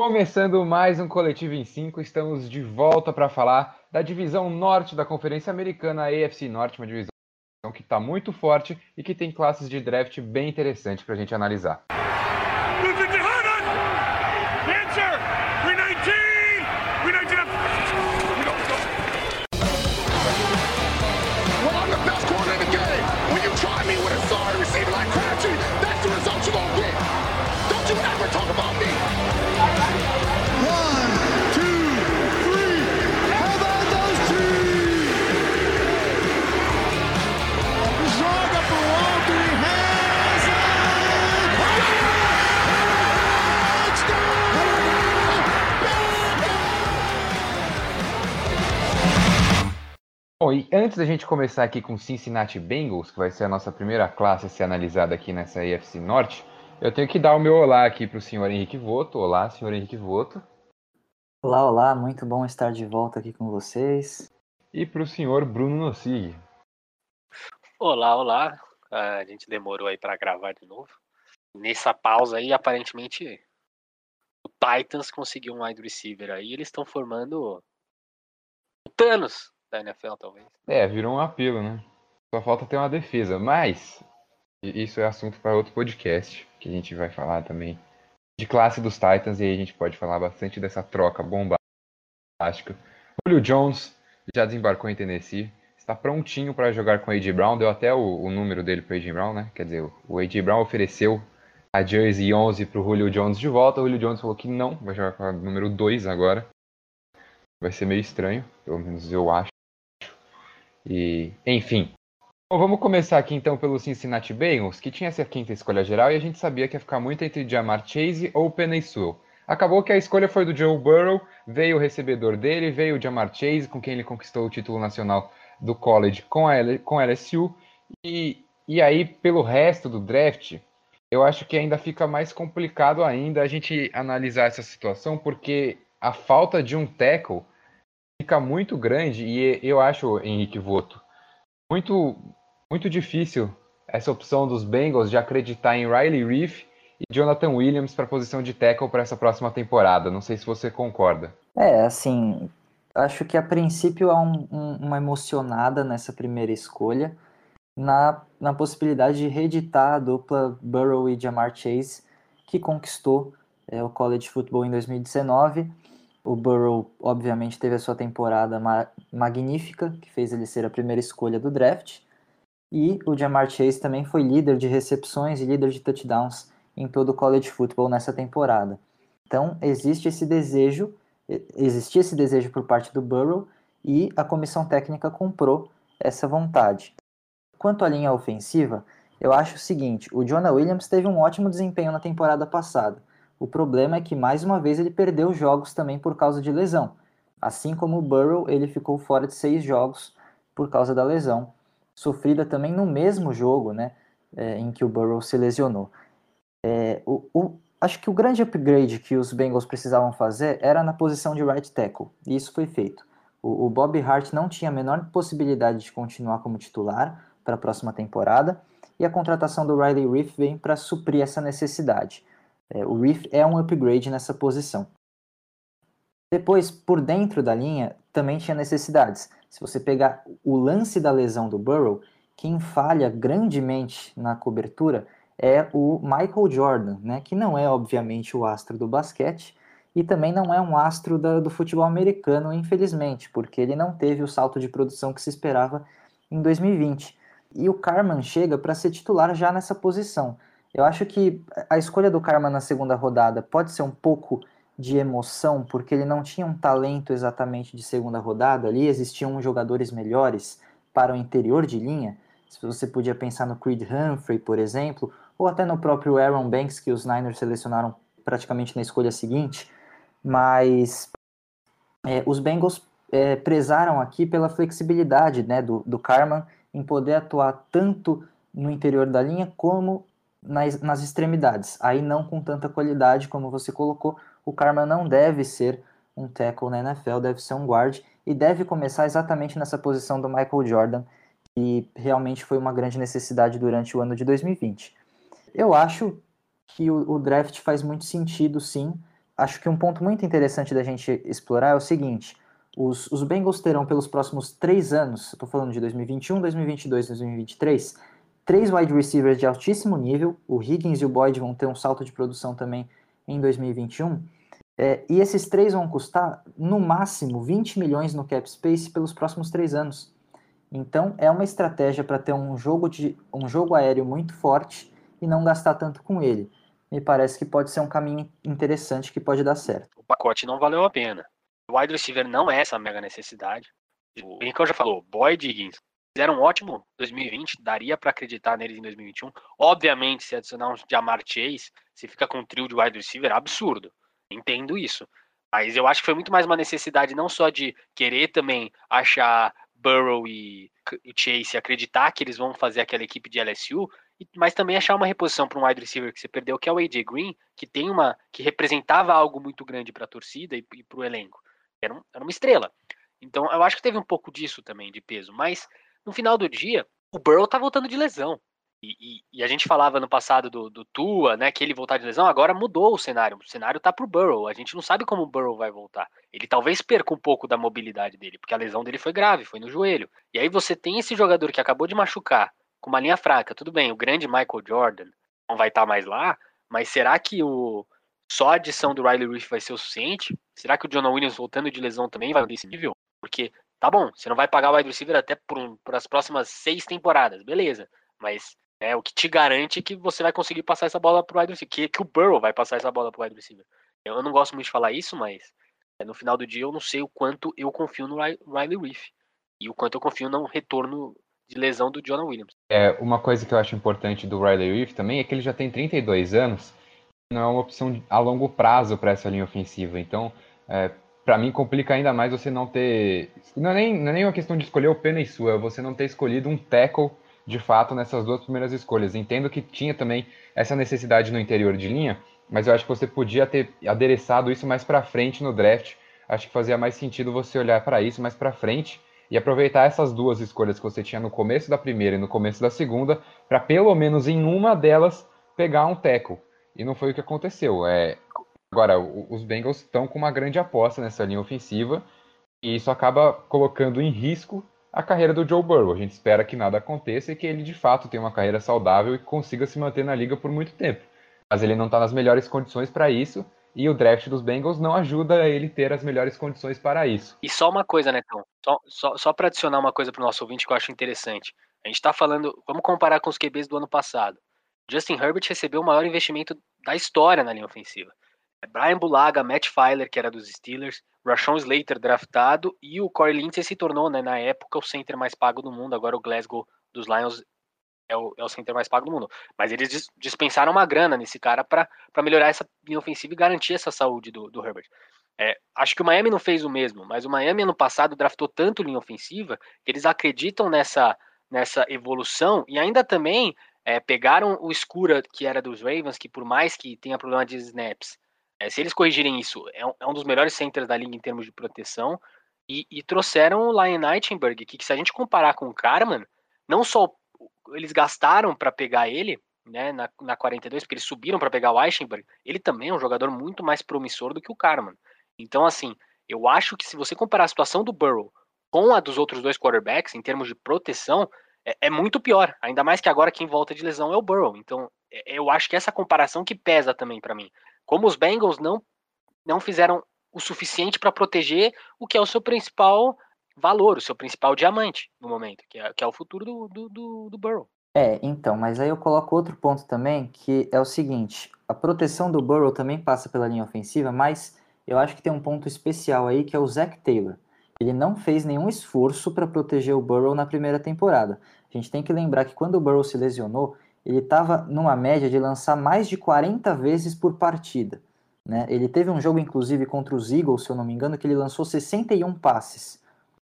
Começando mais um Coletivo em 5, estamos de volta para falar da divisão norte da Conferência Americana, a AFC Norte, uma divisão que está muito forte e que tem classes de draft bem interessantes para a gente analisar. Bom, e antes da gente começar aqui com Cincinnati Bengals, que vai ser a nossa primeira classe a ser analisada aqui nessa AFC Norte, eu tenho que dar o meu olá aqui para o senhor Henrique Voto. Olá, senhor Henrique Voto. Olá, olá, muito bom estar de volta aqui com vocês. E para o senhor Bruno Nossig. Olá, olá. A gente demorou aí para gravar de novo. Nessa pausa aí, aparentemente, o Titans conseguiu um wide receiver aí. Eles estão formando o Thanos da NFL, talvez. É, virou um apelo, né? Só falta ter uma defesa, mas isso é assunto para outro podcast, que a gente vai falar também de classe dos Titans, e aí a gente pode falar bastante dessa troca bombástica. Julio Jones já desembarcou em Tennessee, está prontinho para jogar com o A.J. Brown, deu até o, o número dele para o A.J. Brown, né? Quer dizer, o A.J. Brown ofereceu a Jersey 11 para o Julio Jones de volta, o Julio Jones falou que não, vai jogar com a número 2 agora. Vai ser meio estranho, pelo menos eu acho. E, enfim. Bom, vamos começar aqui então pelo Cincinnati Bengals, que tinha essa quinta escolha geral e a gente sabia que ia ficar muito entre Jamar Chase ou Penny Sewell. Acabou que a escolha foi do Joe Burrow, veio o recebedor dele, veio o Jamar Chase, com quem ele conquistou o título nacional do college com a, com a LSU. E, e aí, pelo resto do draft, eu acho que ainda fica mais complicado ainda a gente analisar essa situação, porque a falta de um tackle fica muito grande e eu acho, Henrique Voto, muito, muito difícil essa opção dos Bengals de acreditar em Riley Reef e Jonathan Williams para a posição de tackle para essa próxima temporada. Não sei se você concorda. É, assim, acho que a princípio há um, um, uma emocionada nessa primeira escolha, na, na possibilidade de reeditar a dupla Burrow e Jamar Chase, que conquistou é, o college football em 2019 o Burrow, obviamente, teve a sua temporada ma magnífica, que fez ele ser a primeira escolha do draft. E o Jamar Chase também foi líder de recepções e líder de touchdowns em todo o college football nessa temporada. Então, existe esse desejo, existia esse desejo por parte do Burrow e a comissão técnica comprou essa vontade. Quanto à linha ofensiva, eu acho o seguinte: o Jonah Williams teve um ótimo desempenho na temporada passada. O problema é que mais uma vez ele perdeu jogos também por causa de lesão. Assim como o Burrow, ele ficou fora de seis jogos por causa da lesão, sofrida também no mesmo jogo, né, é, em que o Burrow se lesionou. É, o, o, acho que o grande upgrade que os Bengals precisavam fazer era na posição de right tackle, e isso foi feito. O, o Bob Hart não tinha a menor possibilidade de continuar como titular para a próxima temporada, e a contratação do Riley Reef vem para suprir essa necessidade. É, o Reef é um upgrade nessa posição. Depois, por dentro da linha, também tinha necessidades. Se você pegar o lance da lesão do Burrow, quem falha grandemente na cobertura é o Michael Jordan, né, que não é, obviamente, o astro do basquete e também não é um astro da, do futebol americano, infelizmente, porque ele não teve o salto de produção que se esperava em 2020. E o Carman chega para ser titular já nessa posição. Eu acho que a escolha do Karma na segunda rodada pode ser um pouco de emoção, porque ele não tinha um talento exatamente de segunda rodada ali, existiam jogadores melhores para o interior de linha. Se você podia pensar no Creed Humphrey, por exemplo, ou até no próprio Aaron Banks, que os Niners selecionaram praticamente na escolha seguinte, mas é, os Bengals é, prezaram aqui pela flexibilidade né, do, do Carman em poder atuar tanto no interior da linha como nas, nas extremidades. Aí não com tanta qualidade como você colocou. O Karma não deve ser um tackle na NFL, deve ser um guard e deve começar exatamente nessa posição do Michael Jordan, que realmente foi uma grande necessidade durante o ano de 2020. Eu acho que o, o draft faz muito sentido, sim. acho que um ponto muito interessante da gente explorar é o seguinte: os, os Bengals terão pelos próximos três anos, estou falando de 2021, 2022, 2023, três wide receivers de altíssimo nível. O Higgins e o Boyd vão ter um salto de produção também em 2021. É, e esses três vão custar, no máximo, 20 milhões no cap space pelos próximos três anos. Então, é uma estratégia para ter um jogo, de, um jogo aéreo muito forte e não gastar tanto com ele. Me parece que pode ser um caminho interessante que pode dar certo. O pacote não valeu a pena. O wide receiver não é essa mega necessidade. O Henrique já falou, Boyd Higgins fizeram um ótimo 2020, daria para acreditar neles em 2021. Obviamente, se adicionar um Jamar Chase, se fica com um trio de wide receiver, absurdo. Entendo isso. Mas eu acho que foi muito mais uma necessidade não só de querer também achar Burrow e, Chase, acreditar que eles vão fazer aquela equipe de LSU, mas também achar uma reposição para um wide receiver que você perdeu, que é o AJ Green, que tem uma que representava algo muito grande para a torcida e, e para o elenco. Era, um, era uma estrela. Então eu acho que teve um pouco disso também de peso, mas no final do dia o Burrow tá voltando de lesão. E, e, e, a gente falava no passado do, do Tua, né, que ele voltar de lesão, agora mudou o cenário. O cenário tá pro Burrow. A gente não sabe como o Burrow vai voltar. Ele talvez perca um pouco da mobilidade dele, porque a lesão dele foi grave, foi no joelho. E aí você tem esse jogador que acabou de machucar, com uma linha fraca. Tudo bem, o grande Michael Jordan não vai estar tá mais lá, mas será que o só a adição do Riley Reef vai ser o suficiente? Será que o Jonah Williams voltando de lesão também vai desse nível? Porque, tá bom, você não vai pagar o wide receiver até por, um, por as próximas seis temporadas, beleza. Mas é o que te garante que você vai conseguir passar essa bola pro wide receiver, que, que o Burrow vai passar essa bola pro wide receiver. Eu não gosto muito de falar isso, mas é, no final do dia eu não sei o quanto eu confio no Riley Reef e o quanto eu confio no retorno de lesão do Jonah Williams. É, uma coisa que eu acho importante do Riley Reef também é que ele já tem 32 anos, não é uma opção a longo prazo para essa linha ofensiva. Então, é, para mim complica ainda mais você não ter, não é nem, não é nem uma questão de escolher o pena e sua, é você não ter escolhido um tackle de fato nessas duas primeiras escolhas. Entendo que tinha também essa necessidade no interior de linha, mas eu acho que você podia ter adereçado isso mais para frente no draft. Acho que fazia mais sentido você olhar para isso mais para frente e aproveitar essas duas escolhas que você tinha no começo da primeira e no começo da segunda, para pelo menos em uma delas pegar um tackle. E não foi o que aconteceu. É... Agora, os Bengals estão com uma grande aposta nessa linha ofensiva e isso acaba colocando em risco a carreira do Joe Burrow. A gente espera que nada aconteça e que ele de fato tenha uma carreira saudável e consiga se manter na liga por muito tempo. Mas ele não está nas melhores condições para isso e o draft dos Bengals não ajuda ele ter as melhores condições para isso. E só uma coisa, Netão, só, só, só para adicionar uma coisa para o nosso ouvinte que eu acho interessante. A gente está falando, vamos comparar com os QBs do ano passado. Justin Herbert recebeu o maior investimento da história na linha ofensiva. Brian Bulaga, Matt Filer, que era dos Steelers, Rashawn Slater draftado e o Corey Lindsey se tornou, né, na época, o center mais pago do mundo. Agora o Glasgow dos Lions é o, é o center mais pago do mundo. Mas eles dispensaram uma grana nesse cara para melhorar essa linha ofensiva e garantir essa saúde do, do Herbert. É, acho que o Miami não fez o mesmo, mas o Miami ano passado draftou tanto linha ofensiva que eles acreditam nessa, nessa evolução e ainda também é, pegaram o Escura, que era dos Ravens, que por mais que tenha problema de snaps, é, se eles corrigirem isso, é um, é um, dos melhores centers da liga em termos de proteção. E, e trouxeram o Lion Nightingale, que, que, se a gente comparar com o Carman, não só eles gastaram para pegar ele, né, na, na 42, porque eles subiram para pegar o Eichenberg, ele também é um jogador muito mais promissor do que o Carman. Então, assim, eu acho que se você comparar a situação do Burrow com a dos outros dois quarterbacks, em termos de proteção, é, é muito pior. Ainda mais que agora quem volta de lesão é o Burrow. Então, é, eu acho que essa comparação que pesa também para mim. Como os Bengals não, não fizeram o suficiente para proteger o que é o seu principal valor, o seu principal diamante no momento, que é, que é o futuro do, do, do, do Burrow. É, então, mas aí eu coloco outro ponto também, que é o seguinte: a proteção do Burrow também passa pela linha ofensiva, mas eu acho que tem um ponto especial aí que é o Zach Taylor. Ele não fez nenhum esforço para proteger o Burrow na primeira temporada. A gente tem que lembrar que quando o Burrow se lesionou, ele estava numa média de lançar mais de 40 vezes por partida. Né? Ele teve um jogo, inclusive, contra os Eagles, se eu não me engano, que ele lançou 61 passes.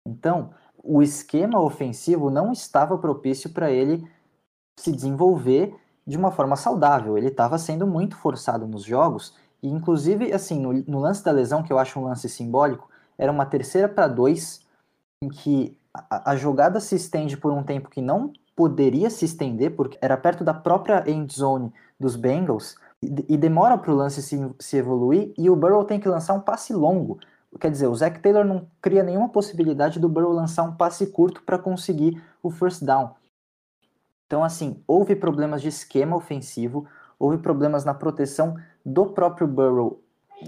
Então, o esquema ofensivo não estava propício para ele se desenvolver de uma forma saudável. Ele estava sendo muito forçado nos jogos, e inclusive, assim, no, no, lance da lesão, que eu acho um lance simbólico, era uma terceira para dois, em que a, a jogada se estende por um tempo que não poderia se estender, porque era perto da própria end zone dos Bengals, e, e demora para o lance se, se evoluir, e o Burrow tem que lançar um passe longo. Quer dizer, o Zach Taylor não cria nenhuma possibilidade do Burrow lançar um passe curto para conseguir o first down. Então, assim, houve problemas de esquema ofensivo, houve problemas na proteção do próprio Burrow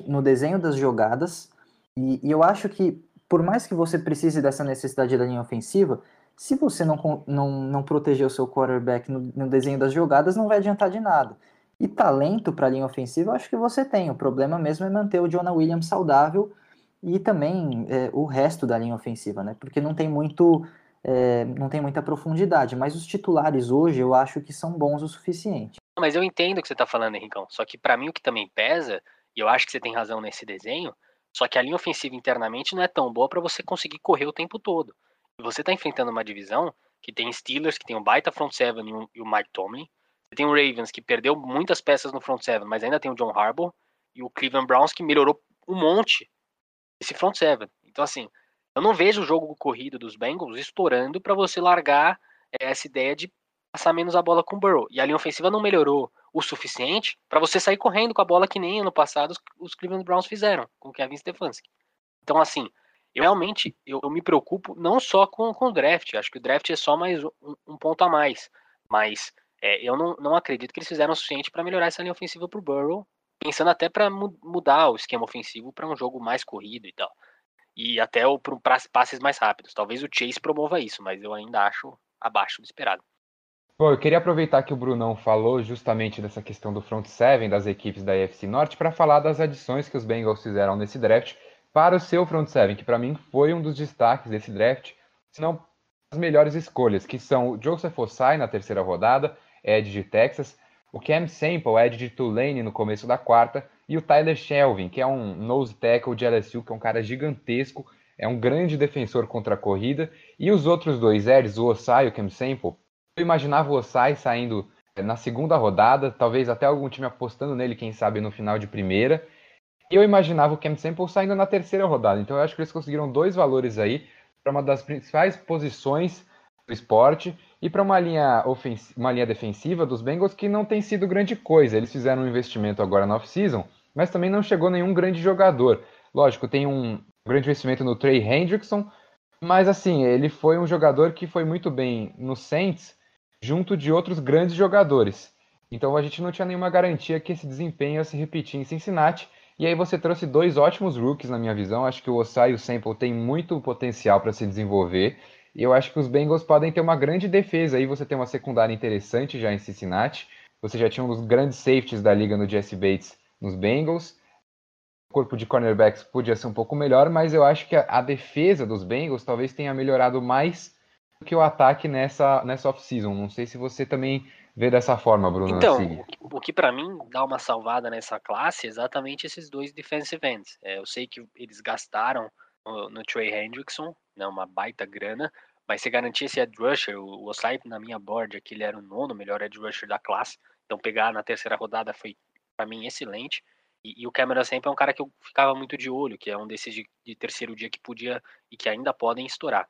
no desenho das jogadas, e, e eu acho que, por mais que você precise dessa necessidade da linha ofensiva, se você não, não, não proteger o seu quarterback no, no desenho das jogadas, não vai adiantar de nada. E talento para a linha ofensiva, acho que você tem. O problema mesmo é manter o Jonah Williams saudável e também é, o resto da linha ofensiva, né? Porque não tem muito. É, não tem muita profundidade, mas os titulares hoje eu acho que são bons o suficiente. Mas eu entendo o que você está falando, Henricão. Só que para mim o que também pesa, e eu acho que você tem razão nesse desenho, só que a linha ofensiva internamente não é tão boa para você conseguir correr o tempo todo. Você está enfrentando uma divisão que tem Steelers, que tem um baita front seven e, o Mike Tomlin. Você tem o Ravens, que perdeu muitas peças no front seven, mas ainda tem o John Harbaugh. E o Cleveland Browns, que melhorou um monte esse front seven. Então, assim, eu não vejo o jogo corrido dos Bengals estourando para você largar eh, essa ideia de passar menos a bola com o Burrow. E a linha ofensiva não melhorou o suficiente para você sair correndo com a bola que nem ano passado os, os Cleveland Browns fizeram com o Kevin Stefanski. Então, assim, eu realmente eu, eu, me preocupo não só com, com o draft, acho que o draft é só mais um, um ponto a mais, mas é, eu não, não acredito que eles fizeram o suficiente para melhorar essa linha ofensiva para o Burrow, pensando até para mu mudar o esquema ofensivo para um jogo mais corrido e tal. E até para passes mais rápidos. Talvez o Chase promova isso, mas eu ainda acho abaixo do esperado. Bom, eu queria aproveitar que o Brunão falou justamente dessa questão do front seven das equipes da AFC Norte para falar das adições que os Bengals fizeram nesse draft para o seu front seven, que para mim foi um dos destaques desse draft, se não as melhores escolhas, que são o Joseph Osai na terceira rodada, Ed de Texas, o Cam Sample, Ed de Tulane no começo da quarta, e o Tyler Shelvin, que é um nose tackle de LSU, que é um cara gigantesco, é um grande defensor contra a corrida, e os outros dois Eds, o Osai e o Cam Sample, eu imaginava o Osai saindo na segunda rodada, talvez até algum time apostando nele, quem sabe no final de primeira, eu imaginava o Cam Sample saindo na terceira rodada. Então eu acho que eles conseguiram dois valores aí para uma das principais posições do esporte e para uma linha uma linha defensiva dos Bengals que não tem sido grande coisa. Eles fizeram um investimento agora na off-season, mas também não chegou nenhum grande jogador. Lógico, tem um grande investimento no Trey Hendrickson, mas assim, ele foi um jogador que foi muito bem no Saints junto de outros grandes jogadores. Então a gente não tinha nenhuma garantia que esse desempenho ia se repetir em Cincinnati. E aí você trouxe dois ótimos rookies na minha visão. Acho que o Osai e o Sample têm muito potencial para se desenvolver. E eu acho que os Bengals podem ter uma grande defesa. Aí você tem uma secundária interessante já em Cincinnati. Você já tinha um dos grandes safeties da liga no Jesse Bates nos Bengals. O corpo de cornerbacks podia ser um pouco melhor, mas eu acho que a, a defesa dos Bengals talvez tenha melhorado mais do que o ataque nessa, nessa off-season. Não sei se você também vê dessa forma, Bruno? Então, assim. o que para mim dá uma salvada nessa classe é exatamente esses dois defensive ends. É, eu sei que eles gastaram no, no Trey Hendrickson, né, uma baita grana, mas se garantir esse edge rusher, o, o Osai na minha board aqui ele era o nono melhor edge rusher da classe, então pegar na terceira rodada foi para mim excelente. E, e, o Cameron sempre é um cara que eu ficava muito de olho, que é um desses de, de terceiro dia que podia e que ainda podem estourar.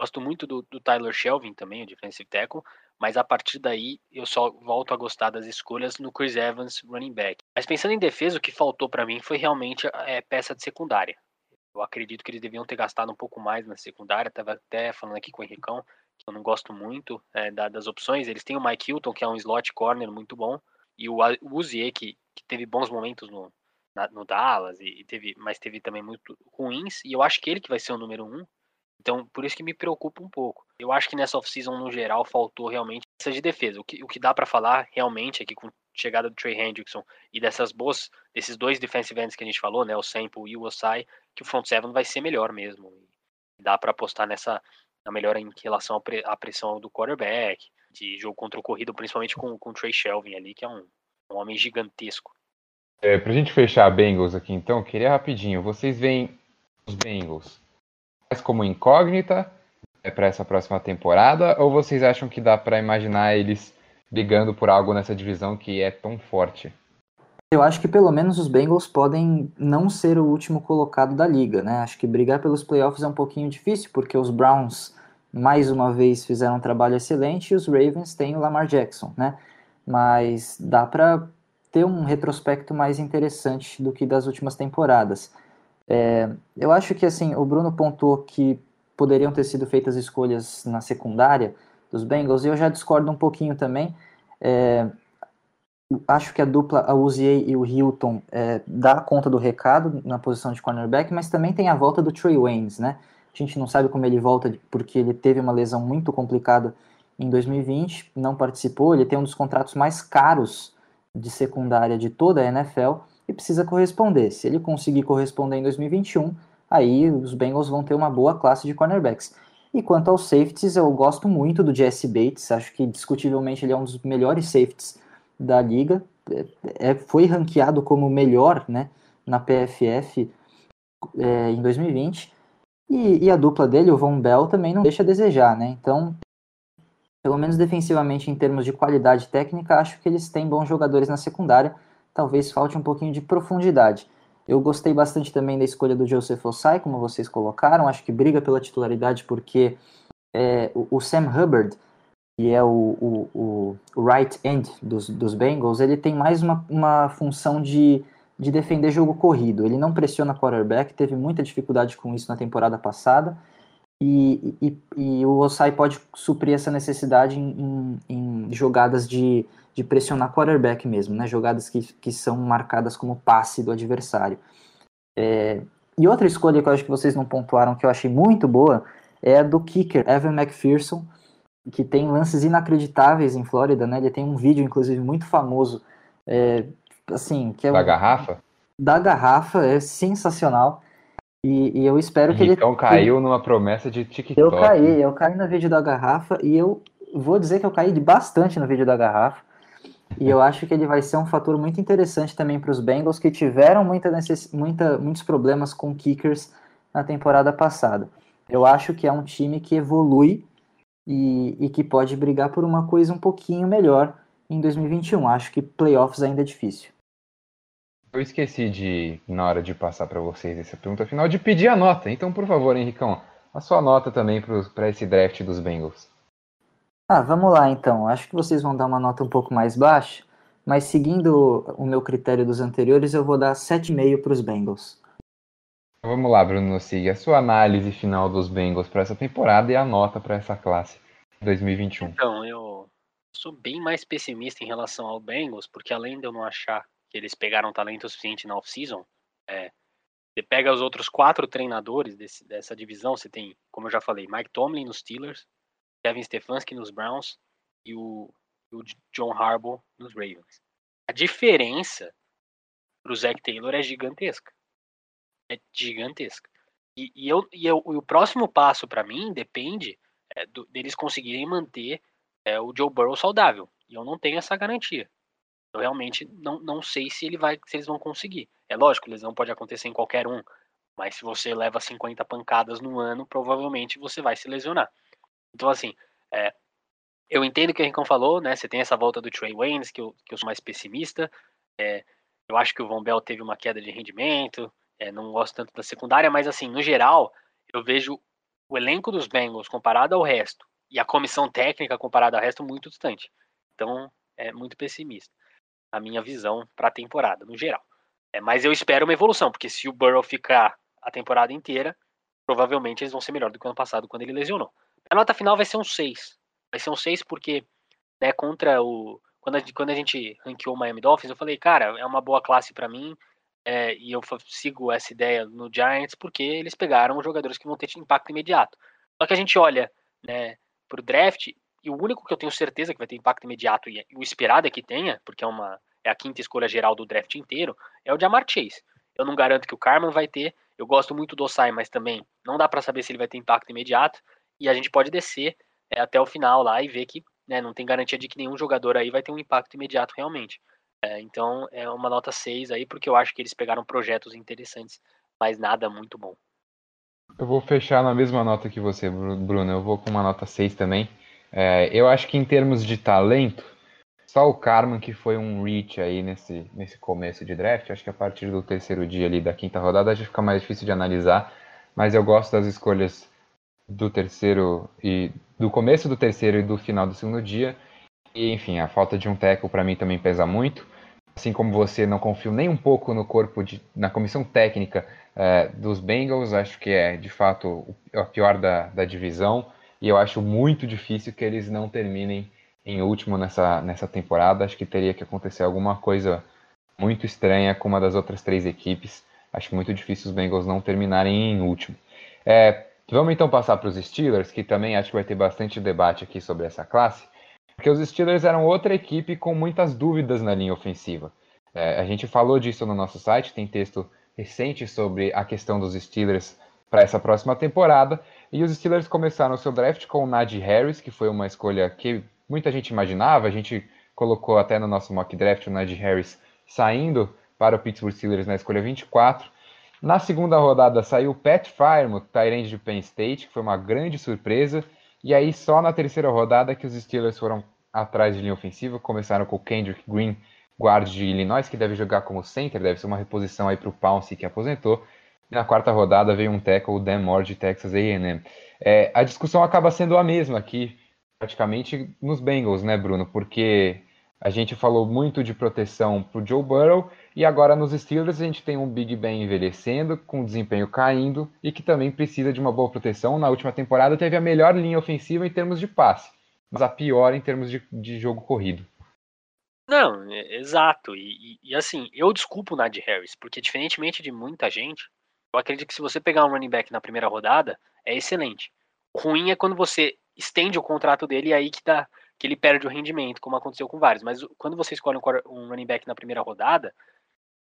Gosto muito do, do Tyler Shelvin também, o defensive tackle, mas a partir daí eu só volto a gostar das escolhas no Chris Evans, running back. Mas pensando em defesa, o que faltou para mim foi realmente é, peça de secundária. Eu acredito que eles deviam ter gastado um pouco mais na secundária. Tava até falando aqui com o Henricão, que eu não gosto muito é, das opções. Eles têm o Mike Hilton, que é um slot corner muito bom, e o Uzier, que, que teve bons momentos no, na, no Dallas, e, e, teve, mas teve também muito ruins. E eu acho que ele que vai ser o número um. Então, por isso que me preocupa um pouco. Eu acho que nessa off-season, no geral, faltou realmente essa de defesa. O que, o que dá para falar realmente é que com a chegada do Trey Hendrickson e dessas boas, desses dois defensive ends que a gente falou, né, o Sample e o Osai, que o front seven vai ser melhor mesmo. E dá para apostar nessa na melhora em relação à pressão do quarterback, de jogo contra o corrido, principalmente com, com o Trey Shelvin ali, que é um, um homem gigantesco. É, pra gente fechar a Bengals aqui, então, queria rapidinho. Vocês veem os Bengals como incógnita é, para essa próxima temporada? Ou vocês acham que dá para imaginar eles brigando por algo nessa divisão que é tão forte? Eu acho que pelo menos os Bengals podem não ser o último colocado da liga, né? Acho que brigar pelos playoffs é um pouquinho difícil, porque os Browns mais uma vez fizeram um trabalho excelente e os Ravens têm o Lamar Jackson, né? Mas dá para ter um retrospecto mais interessante do que das últimas temporadas. É, eu acho que assim o Bruno pontuou que poderiam ter sido feitas escolhas na secundária dos Bengals e eu já discordo um pouquinho também. É, acho que a dupla, a Uzier e o Hilton, é, dá conta do recado na posição de cornerback, mas também tem a volta do Trey Waynes, né? A gente não sabe como ele volta porque ele teve uma lesão muito complicada em 2020, não participou. Ele tem um dos contratos mais caros de secundária de toda a NFL e precisa corresponder. Se ele conseguir corresponder em 2021, aí os Bengals vão ter uma boa classe de cornerbacks. E quanto aos safeties, eu gosto muito do Jesse Bates, acho que discutivelmente ele é um dos melhores safeties da liga. É, é foi ranqueado como melhor né, na PFF é, em 2020. E, e, a dupla dele, o Von Bell, também não deixa a desejar, né? Então, pelo menos defensivamente, em termos de qualidade técnica, acho que eles têm bons jogadores na secundária. Talvez falte um pouquinho de profundidade. Eu gostei bastante também da escolha do Joseph Osai, como vocês colocaram. Acho que briga pela titularidade porque é, o, Sam Hubbard, que é o, o, o right end dos, dos, Bengals, ele tem mais uma, uma função de de defender jogo corrido. Ele não pressiona quarterback, teve muita dificuldade com isso na temporada passada. E, e, e o Osai pode suprir essa necessidade em, em, em, jogadas de, de pressionar quarterback mesmo, né? jogadas que, que são marcadas como passe do adversário. É, e outra escolha que eu acho que vocês não pontuaram, que eu achei muito boa, é a do kicker, Evan McPherson, que tem lances inacreditáveis em Flórida, né? Ele tem um vídeo, inclusive, muito famoso, é, assim, que é da o, garrafa? Da garrafa, é sensacional. E, e eu espero que ele. Então caiu numa promessa de TikTok. Eu caí, eu caí no vídeo da garrafa e eu vou dizer que eu caí bastante no vídeo da garrafa. E eu acho que ele vai ser um fator muito interessante também para os Bengals, que tiveram muita necess... muita, muitos problemas com kickers na temporada passada. Eu acho que é um time que evolui e, e que pode brigar por uma coisa um pouquinho melhor em 2021. Acho que playoffs ainda é difícil. Eu esqueci de, na hora de passar para vocês essa pergunta final, de pedir a nota. Então, por favor, Henricão, a sua nota também para esse draft dos Bengals. Ah, vamos lá então. Acho que vocês vão dar uma nota um pouco mais baixa, mas seguindo o meu critério dos anteriores, eu vou dar 7,5 para os Bengals. Vamos lá, Bruno Sig, a sua análise final dos Bengals para essa temporada e a nota para essa classe 2021. Então, eu sou bem mais pessimista em relação ao Bengals, porque além de eu não achar que eles pegaram talento suficiente na off-season, é, você pega os outros quatro treinadores desse, dessa divisão, você tem, como eu já falei, Mike Tomlin nos Steelers, Kevin Stefanski nos Browns e o, o John Harbaugh nos Ravens. A diferença para o Zach Taylor é gigantesca. É gigantesca. E, e, eu, e, eu, e o próximo passo para mim depende é, do, deles conseguirem manter é o Joe Burrow saudável. E eu não tenho essa garantia. Eu realmente não, não sei se ele vai, se eles vão conseguir. É lógico, lesão pode acontecer em qualquer um, mas se você leva 50 pancadas no ano, provavelmente você vai se lesionar. Então, assim, é, eu entendo o que o Rincon falou, né? Você tem essa volta do Trey Waynes, que eu, que eu sou mais pessimista. É, eu acho que o Von Bell teve uma queda de rendimento, é, não gosto tanto da secundária, mas assim, no geral, eu vejo o elenco dos Bengals comparado ao resto e a comissão técnica comparada ao resto muito distante. Então, é muito pessimista a minha visão para a temporada, no geral. É, mas eu espero uma evolução, porque se o Burrow ficar a temporada inteira, provavelmente eles vão ser melhor do que o ano passado, quando ele lesionou. A nota final vai ser um 6. Vai ser um 6 porque, né, contra o. Quando a, quando a gente ranqueou o Miami Dolphins, eu falei, cara, é uma boa classe para mim, é, e eu sigo essa ideia no Giants porque eles pegaram jogadores que vão ter impacto imediato. Só que a gente olha né, para o draft, e o único que eu tenho certeza que vai ter impacto imediato, e o esperado é que tenha, porque é, uma, é a quinta escolha geral do draft inteiro, é o Jamar Chase. Eu não garanto que o Carman vai ter, eu gosto muito do Osai, mas também não dá para saber se ele vai ter impacto imediato, e a gente pode descer é, até o final lá e ver que né, não tem garantia de que nenhum jogador aí vai ter um impacto imediato realmente. É, então é uma nota 6 aí, porque eu acho que eles pegaram projetos interessantes, mas nada muito bom. Eu vou fechar na mesma nota que você, Bruno. Eu vou com uma nota 6 também. É, eu acho que em termos de talento, só o Carman que foi um reach aí nesse, nesse começo de draft. Acho que a partir do terceiro dia ali da quinta rodada já fica mais difícil de analisar. Mas eu gosto das escolhas do terceiro e do começo do terceiro e do final do segundo dia. E enfim, a falta de um tackle para mim também pesa muito. assim como você, não confio nem um pouco no corpo, de, na comissão técnica é, dos Bengals. Acho que é, de fato, a pior da, da divisão. E eu acho muito difícil que eles não terminem em último nessa, nessa temporada. Acho que teria que acontecer alguma coisa muito estranha com uma das outras três equipes. Acho muito difícil os Bengals não terminarem em último. É, vamos então passar para os Steelers, que também acho que vai ter bastante debate aqui sobre essa classe, porque os Steelers eram outra equipe com muitas dúvidas na linha ofensiva. É, a gente falou disso no nosso site, tem texto recente sobre a questão dos Steelers para essa próxima temporada. E os Steelers começaram o seu draft com o Najee Harris, que foi uma escolha que muita gente imaginava. A gente colocou até no nosso mock draft o Najee Harris saindo para o Pittsburgh Steelers na escolha 24. Na segunda rodada saiu Pat Firemouth, Tyrande de Penn State, que foi uma grande surpresa. E aí só na terceira rodada que os Steelers foram atrás de linha ofensiva, começaram com o Kendrick Green, guard de Illinois, que deve jogar como center, deve ser uma reposição aí para o Pounce, que aposentou. E na quarta rodada veio um tackle, o Dan Moore, de Texas A&M. É, a discussão acaba sendo a mesma aqui, praticamente nos Bengals, né, Bruno? Porque a gente falou muito de proteção para o Joe Burrow e agora nos Steelers a gente tem um Big Ben envelhecendo, com desempenho caindo e que também precisa de uma boa proteção. Na última temporada teve a melhor linha ofensiva em termos de passe, mas a pior em termos de, de jogo corrido. Não, é, exato. E, e, e, assim, eu desculpo o Nadir Harris, porque diferentemente de muita gente, eu acredito que se você pegar um running back na primeira rodada, é excelente. O ruim é quando você estende o contrato dele e aí que, dá, que ele perde o rendimento, como aconteceu com vários. Mas quando você escolhe um running back na primeira rodada,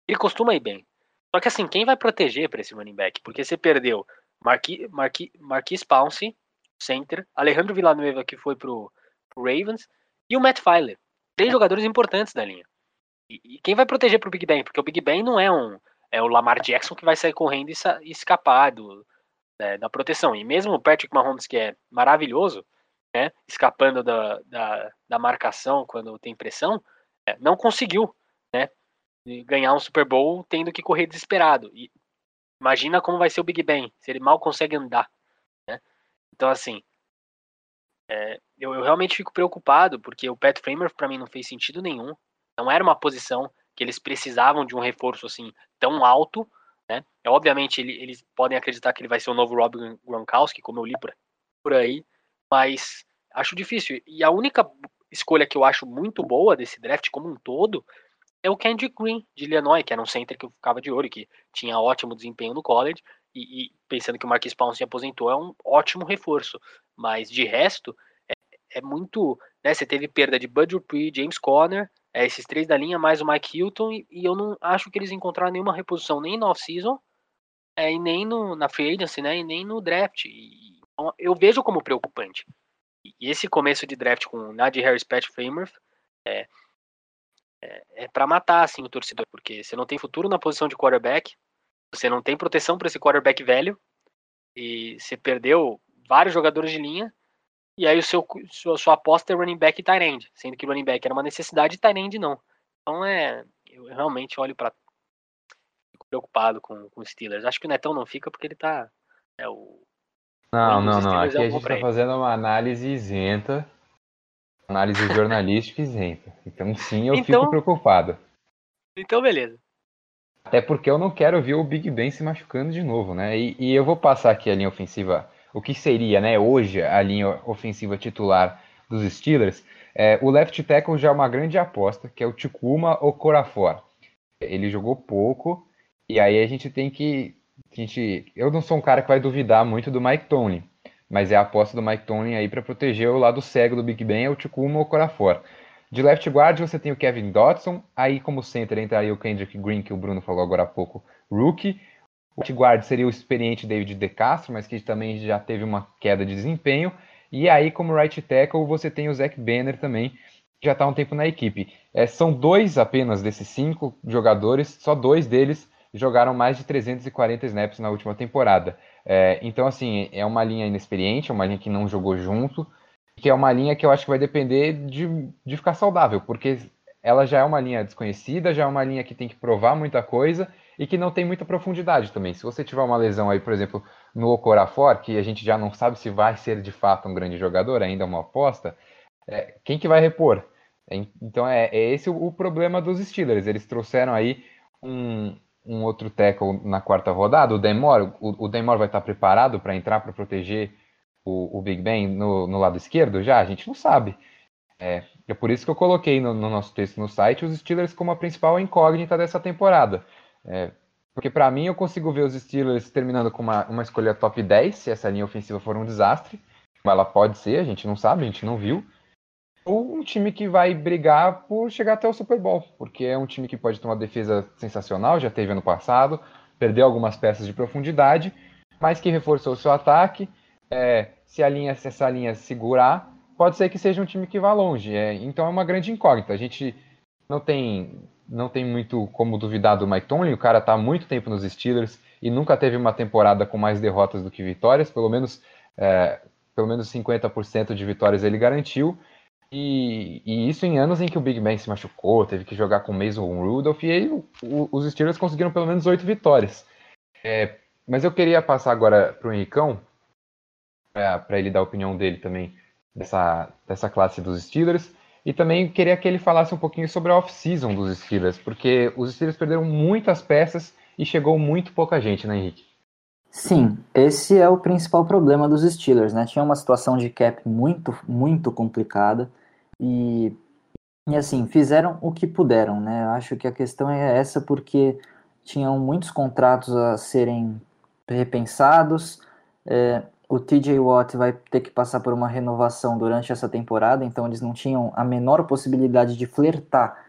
ele costuma ir bem. Só que assim, quem vai proteger para esse running back? Porque você perdeu Marqui, Marqui, Marquis Pounce, center, Alejandro Villanueva, que foi pro, pro Ravens, e o Matt Filer. Três jogadores importantes da linha. E, e quem vai proteger pro Big Ben? Porque o Big Ben não é um é o Lamar Jackson que vai sair correndo e, e escapar do, né, da proteção. E mesmo o Patrick Mahomes, que é maravilhoso, né, escapando da, da, da marcação quando tem pressão, é, não conseguiu ganhar um Super Bowl tendo que correr desesperado. E imagina como vai ser o Big Ben, se ele mal consegue andar. Né? Então, assim, é, eu, eu, realmente fico preocupado, porque o Pat Framer para mim não fez sentido nenhum. Não era uma posição que eles precisavam de um reforço assim tão alto, né? É, obviamente ele, eles podem acreditar que ele vai ser o novo Rob Gronkowski, como eu li por, por aí, mas acho difícil. E a única escolha que eu acho muito boa desse draft como um todo é o Kendrick Green de Illinois, que era um center que eu ficava de olho, que tinha ótimo desempenho no college e, e pensando que o Marquis Pounce se aposentou é um ótimo reforço, mas de resto é, é muito, né? Você teve perda de Bud Dupree, James Conner, é, esses três da linha, mais o Mike Hilton, e, e, eu não acho que eles encontraram nenhuma reposição nem no off-season, é, e nem no, na free agency, né, e nem no draft. E, então, eu vejo como preocupante. E, esse começo de draft com Nadir Harris, Pat Framer, é, é, é para matar assim o torcedor, porque você não tem futuro na posição de quarterback, você não tem proteção para esse quarterback velho, e você perdeu vários jogadores de linha, e aí o seu, sua, sua aposta é running back e tight end, sendo que running back era uma necessidade e tight end não. Então é, eu realmente olho para fico preocupado com, com o Steelers. Acho que o Netão não fica porque ele tá é o Não, não, não, aqui é a gente tá fazendo uma análise isenta, análise jornalística isenta. Então sim, eu então, fico preocupado. Então beleza. Até porque eu não quero ver o Big Ben se machucando de novo, né? E, e eu vou passar aqui a linha ofensiva o que seria, né, hoje a linha ofensiva titular dos Steelers, é, o left tackle já é uma grande aposta, que é o Tikuma Okorafor. Ele jogou pouco, e aí a gente tem que. A gente, eu não sou um cara que vai duvidar muito do Mike Tomlin, mas é a aposta do Mike Tomlin aí para proteger o lado cego do Big Ben, é o Tikuma Okorafor. De left guard você tem o Kevin Dodson, aí como center entraria o Kendrick Green, que o Bruno falou agora há pouco, rookie. O right guard seria o experiente David De Castro, mas que também já teve uma queda de desempenho. E aí, como right tackle, você tem o Zach Banner também, que já está há um tempo na equipe. É, são dois apenas desses cinco jogadores, só dois deles jogaram mais de 340 snaps na última temporada. É, então, assim, é uma linha inexperiente, é uma linha que não jogou junto, que é uma linha que eu acho que vai depender de, de ficar saudável, porque ela já é uma linha desconhecida, já é uma linha que tem que provar muita coisa e que não tem muita profundidade também. Se você tiver uma lesão aí, por exemplo, no Okorafor, que a gente já não sabe se vai ser de fato um grande jogador, ainda é uma aposta, é, quem que vai repor? Então é, é esse o, o, problema dos Steelers. Eles trouxeram aí um, um outro tackle na quarta rodada, o Demore. O, o Demore vai estar preparado para entrar para proteger o, o, Big Ben no, no, lado esquerdo já? A gente não sabe. É, é por isso que eu coloquei no, no, nosso texto no site os Steelers como a principal incógnita dessa temporada. É, porque para mim eu consigo ver os Steelers terminando com uma, uma escolha top 10, se essa linha ofensiva for um desastre. Como ela pode ser, a gente não sabe, a gente não viu. Ou um time que vai brigar por chegar até o Super Bowl, porque é um time que pode ter uma defesa sensacional, já teve ano passado, perdeu algumas peças de profundidade, mas que reforçou o seu ataque. É, se a linha, se essa linha segurar, pode ser que seja um time que vá longe. É, então é uma grande incógnita. A gente não tem não tem muito como duvidar do Mike Tomlin, o cara está há muito tempo nos Steelers e nunca teve uma temporada com mais derrotas do que vitórias, pelo menos, é, pelo menos 50% de vitórias ele garantiu. E, e, isso em anos em que o Big Ben se machucou, teve que jogar com Mason Rudolph, e aí o, o, os Steelers conseguiram pelo menos oito vitórias. É, mas eu queria passar agora para o Henricão, para ele dar a opinião dele também dessa, dessa classe dos Steelers. E também queria que ele falasse um pouquinho sobre a off-season dos Steelers, porque os Steelers perderam muitas peças e chegou muito pouca gente, né, Henrique? Sim, esse é o principal problema dos Steelers, né? Tinha uma situação de cap muito, muito complicada e, e assim, fizeram o que puderam, né? Acho que a questão é essa porque tinham muitos contratos a serem repensados, é, o TJ Watt vai ter que passar por uma renovação durante essa temporada, então eles não tinham a menor possibilidade de flertar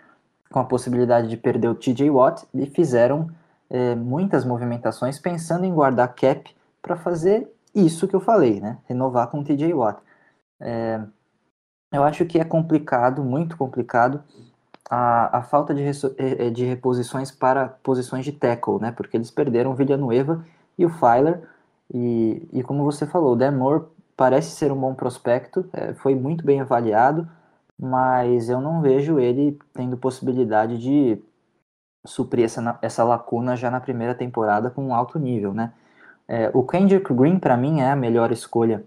com a possibilidade de perder o TJ Watt e fizeram é, muitas movimentações pensando em guardar cap para fazer isso que eu falei, né? Renovar com o TJ Watt. É, eu acho que é complicado, muito complicado, a, a falta de, é, é, de reposições para posições de tackle, né? Porque eles perderam o Villanueva e o Filer e, e como você falou, o Demore parece ser um bom prospecto, é, foi muito bem avaliado, mas eu não vejo ele tendo possibilidade de suprir essa, essa lacuna já na primeira temporada com um alto nível, né? É, o Kendrick Green, para mim, é a melhor escolha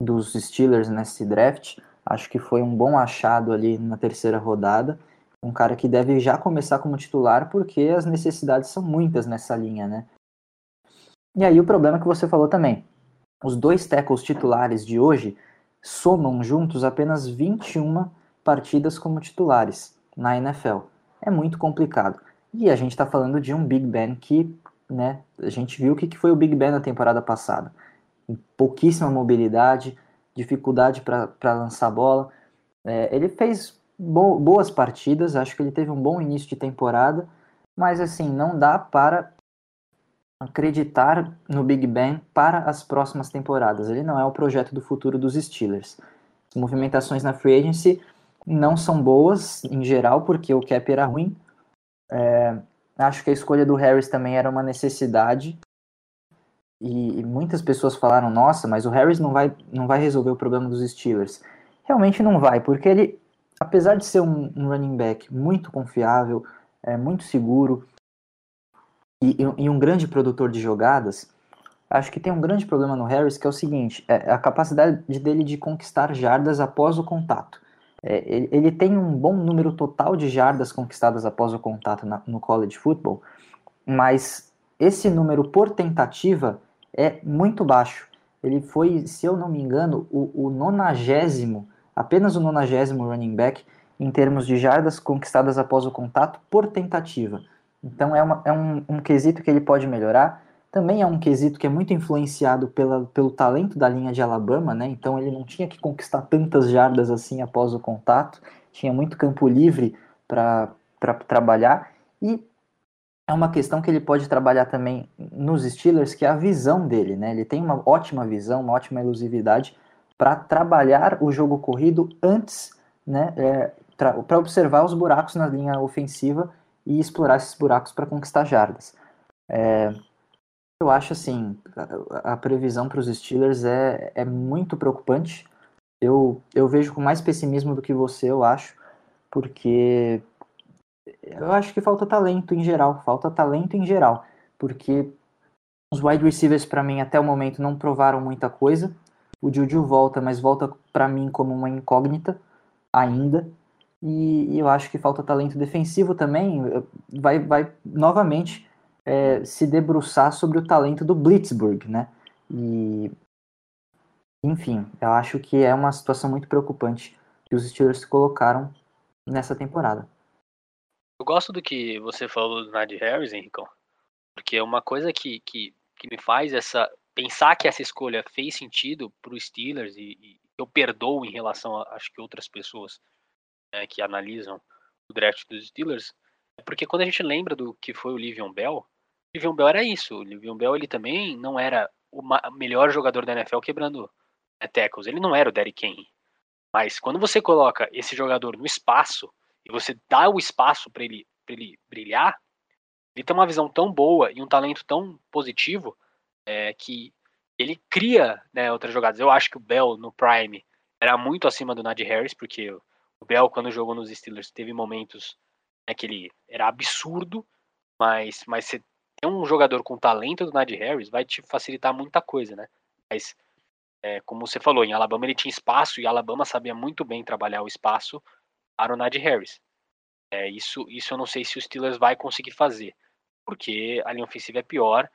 dos Steelers nesse draft. Acho que foi um bom achado ali na terceira rodada. Um cara que deve já começar como titular, porque as necessidades são muitas nessa linha, né? E aí o problema que você falou também. Os dois tackles titulares de hoje somam juntos apenas 21 partidas como titulares na NFL. É muito complicado. E a gente está falando de um Big Ben que, né, a gente viu o que foi o Big Ben na temporada passada. Pouquíssima mobilidade, dificuldade para lançar bola. É, ele fez bo boas partidas, acho que ele teve um bom início de temporada, mas assim, não dá para acreditar no Big Ben para as próximas temporadas. Ele não é o projeto do futuro dos Steelers. As movimentações na free agency não são boas em geral, porque o cap era ruim. É, acho que a escolha do Harris também era uma necessidade. E, muitas pessoas falaram: nossa, mas o Harris não vai, não vai resolver o problema dos Steelers. Realmente não vai, porque ele, apesar de ser um, um running back muito confiável, é muito seguro, e, e, um grande produtor de jogadas, acho que tem um grande problema no Harris que é o seguinte: é a capacidade dele de conquistar jardas após o contato. É, ele, ele, tem um bom número total de jardas conquistadas após o contato na, no college football, mas esse número por tentativa é muito baixo. Ele foi, se eu não me engano, o, o nonagésimo, apenas o nonagésimo running back em termos de jardas conquistadas após o contato por tentativa. Então é, uma, é um, um quesito que ele pode melhorar. Também é um quesito que é muito influenciado pela, pelo talento da linha de Alabama, né? Então ele não tinha que conquistar tantas jardas assim após o contato, tinha muito campo livre para trabalhar. E é uma questão que ele pode trabalhar também nos Steelers, que é a visão dele, né? Ele tem uma ótima visão, uma ótima elusividade para trabalhar o jogo corrido antes, né? É, para observar os buracos na linha ofensiva e explorar esses buracos para conquistar jardas. É, eu acho assim, a, a previsão para os Steelers é, é muito preocupante. Eu, eu vejo com mais pessimismo do que você, eu acho, porque eu acho que falta talento em geral, falta talento em geral, porque os wide receivers para mim até o momento não provaram muita coisa. O Juju volta, mas volta para mim como uma incógnita ainda. E, e eu acho que falta talento defensivo também. Vai, vai novamente é, se debruçar sobre o talento do Blitzburg, né? E, enfim, eu acho que é uma situação muito preocupante que os Steelers colocaram nessa temporada. Eu gosto do que você falou do Nadir Harris, Henricão, porque uma coisa que, que, que me faz essa pensar que essa escolha fez sentido para os Steelers e, e, eu perdoo em relação a acho que outras pessoas né, que analisam o draft dos Steelers, é porque quando a gente lembra do que foi o Livion Bell, o Livion Bell era isso. O Livion Bell ele também não era o melhor jogador da NFL quebrando né, tackles. Ele não era o Derrick Henry. Mas quando você coloca esse jogador no espaço e você dá o espaço para ele, ele brilhar, ele tem uma visão tão boa e um talento tão positivo é, que ele cria né, outras jogadas. Eu acho que o Bell no Prime era muito acima do Nadir Harris, porque o Bell, quando jogou nos Steelers, teve momentos né, que ele era absurdo, mas, mas você ter um jogador com talento do Nadir Harris vai te facilitar muita coisa, né? Mas, é, como você falou, em Alabama ele tinha espaço e Alabama sabia muito bem trabalhar o espaço para o Nadir Harris. É, isso, isso eu não sei se o Steelers vai conseguir fazer, porque a linha ofensiva é pior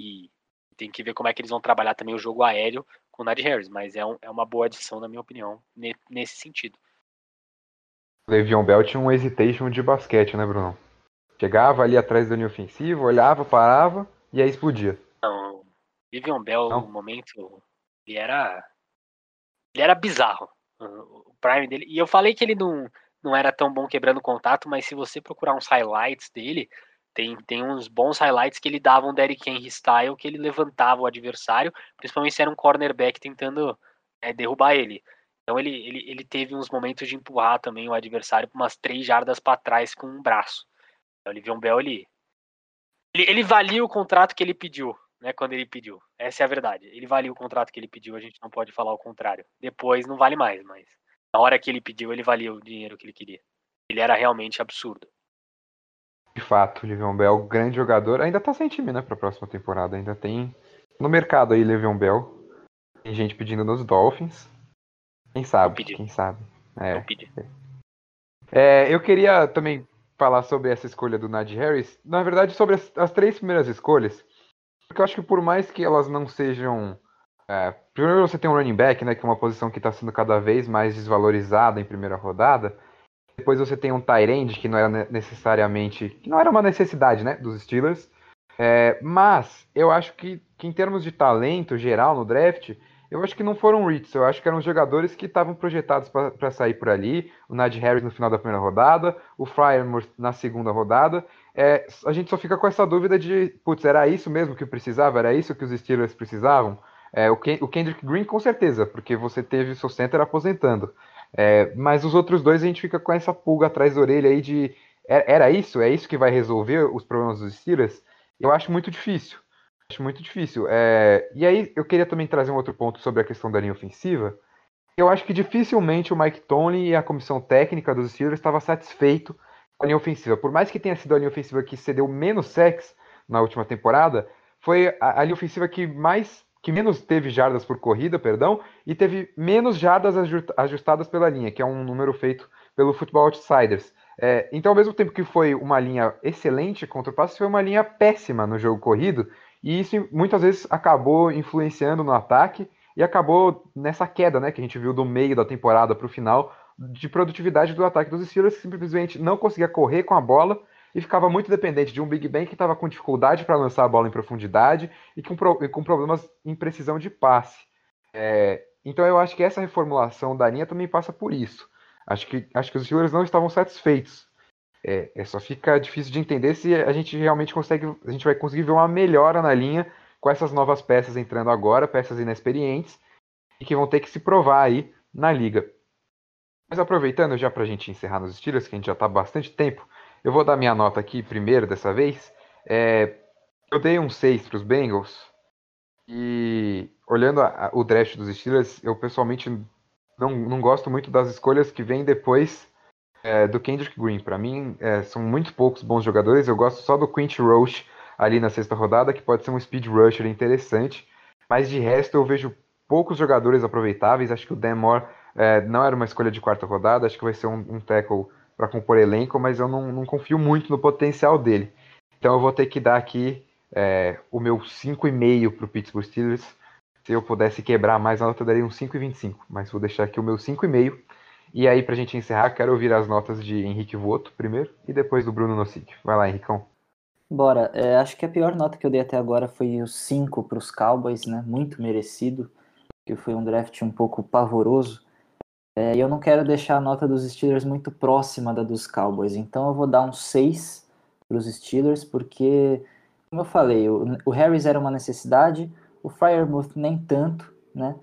e tem que ver como é que eles vão trabalhar também o jogo aéreo com o Nadir Harris, mas é, um, é uma boa adição, na minha opinião, nesse sentido. Le'Veon Bell tinha um hesitation de basquete, né, Bruno? Chegava ali atrás da linha ofensiva, olhava, parava e aí explodia. Não, Le'Veon Bell, Não. no momento, ele era ele era bizarro, o prime dele. E eu falei que ele não, não era tão bom quebrando contato, mas se você procurar uns highlights dele, tem, tem uns bons highlights que ele dava um Derrick Henry style, que ele levantava o adversário, principalmente se era um cornerback tentando é, derrubar ele. Então ele, ele, ele teve uns momentos de empurrar também o adversário para umas três jardas para trás com um braço. Então, Livion Bell, ele, ele, ele valia o contrato que ele pediu, né, quando ele pediu. Essa é a verdade. Ele valia o contrato que ele pediu, a gente não pode falar o contrário. Depois não vale mais, mas na hora que ele pediu, ele valia o dinheiro que ele queria. Ele era realmente absurdo. De fato, o Livion Bell, grande jogador, ainda tá sem time, né, pra próxima temporada. Ainda tem no mercado aí, Livion Bell. Tem gente pedindo nos Dolphins. Quem sabe? Quem sabe? É. é. eu queria também falar sobre essa escolha do Najee Harris. Na verdade, sobre as, as, três primeiras escolhas. Porque eu acho que por mais que elas não sejam. É, primeiro você tem um running back, né? Que é uma posição que está sendo cada vez mais desvalorizada em primeira rodada. Depois você tem um tight end, que não era necessariamente. que não era uma necessidade, né? Dos Steelers. É, mas eu acho que, que em termos de talento geral no draft, eu acho que não foram Ritz, eu acho que eram jogadores que estavam projetados para sair por ali. O Nad Harris no final da primeira rodada, o Fryermore na segunda rodada. É, a gente só fica com essa dúvida de, putz, era isso mesmo que precisava? Era isso que os Steelers precisavam? É, o, Ken, o, Kendrick Green com certeza, porque você teve o seu center aposentando. É, mas os outros dois a gente fica com essa pulga atrás da orelha aí de, é, era isso? É isso que vai resolver os problemas dos Steelers? Eu acho muito difícil. Acho muito difícil. É... E aí eu queria também trazer um outro ponto sobre a questão da linha ofensiva. Eu acho que dificilmente o Mike Tomlin e a comissão técnica dos Steelers estava satisfeito com a linha ofensiva. Por mais que tenha sido a linha ofensiva que cedeu menos sacks na última temporada, foi a, a linha ofensiva que mais que menos teve jardas por corrida, perdão, e teve menos jardas ajustadas pela linha, que é um número feito pelo Football Outsiders. É, então, ao mesmo tempo que foi uma linha excelente contra o passe, foi uma linha péssima no jogo corrido, e isso muitas vezes acabou influenciando no ataque e acabou nessa queda, né, que a gente viu do meio da temporada para o final de produtividade do ataque dos Steelers, que simplesmente não conseguia correr com a bola e ficava muito dependente de um Big Ben que estava com dificuldade para lançar a bola em profundidade e com, e com problemas em precisão de passe. É, então eu acho que essa reformulação da linha também passa por isso. Acho que, acho que os Steelers não estavam satisfeitos é, é, só fica difícil de entender se a gente realmente consegue, a gente vai conseguir ver uma melhora na linha com essas novas peças entrando agora, peças inexperientes e que vão ter que se provar aí na liga. Mas aproveitando já para a gente encerrar nos estilos, que a gente já está bastante tempo, eu vou dar minha nota aqui primeiro dessa vez. É, eu dei um 6 para os Bengals e olhando a, a, o draft dos Steelers, eu pessoalmente não, não gosto muito das escolhas que vêm depois é, do Kendrick Green. Para mim, é, são muito poucos bons jogadores. Eu gosto só do Quint Roche ali na sexta rodada, que pode ser um speed rusher interessante. Mas de resto, eu vejo poucos jogadores aproveitáveis. Acho que o Dan Moore É, não era uma escolha de quarta rodada, acho que vai ser um, um tackle para compor elenco, mas eu não, não, confio muito no potencial dele. Então eu vou ter que dar aqui é, o meu 5,5 para o Pittsburgh Steelers. Se eu pudesse quebrar mais a nota, eu daria um 5,25, mas vou deixar aqui o meu 5,5. E aí, para a gente encerrar, quero ouvir as notas de Henrique Voto primeiro e depois do Bruno Nossic. Vai lá, Henricão. Bora, é, acho que a pior nota que eu dei até agora foi o 5 para os Cowboys, né? Muito merecido, que foi um draft um pouco pavoroso. É, eu não quero deixar a nota dos Steelers muito próxima da dos Cowboys, então eu vou dar um 6 para os Steelers, porque, como eu falei, o, o Harris era uma necessidade, o Firemouth nem tanto, né?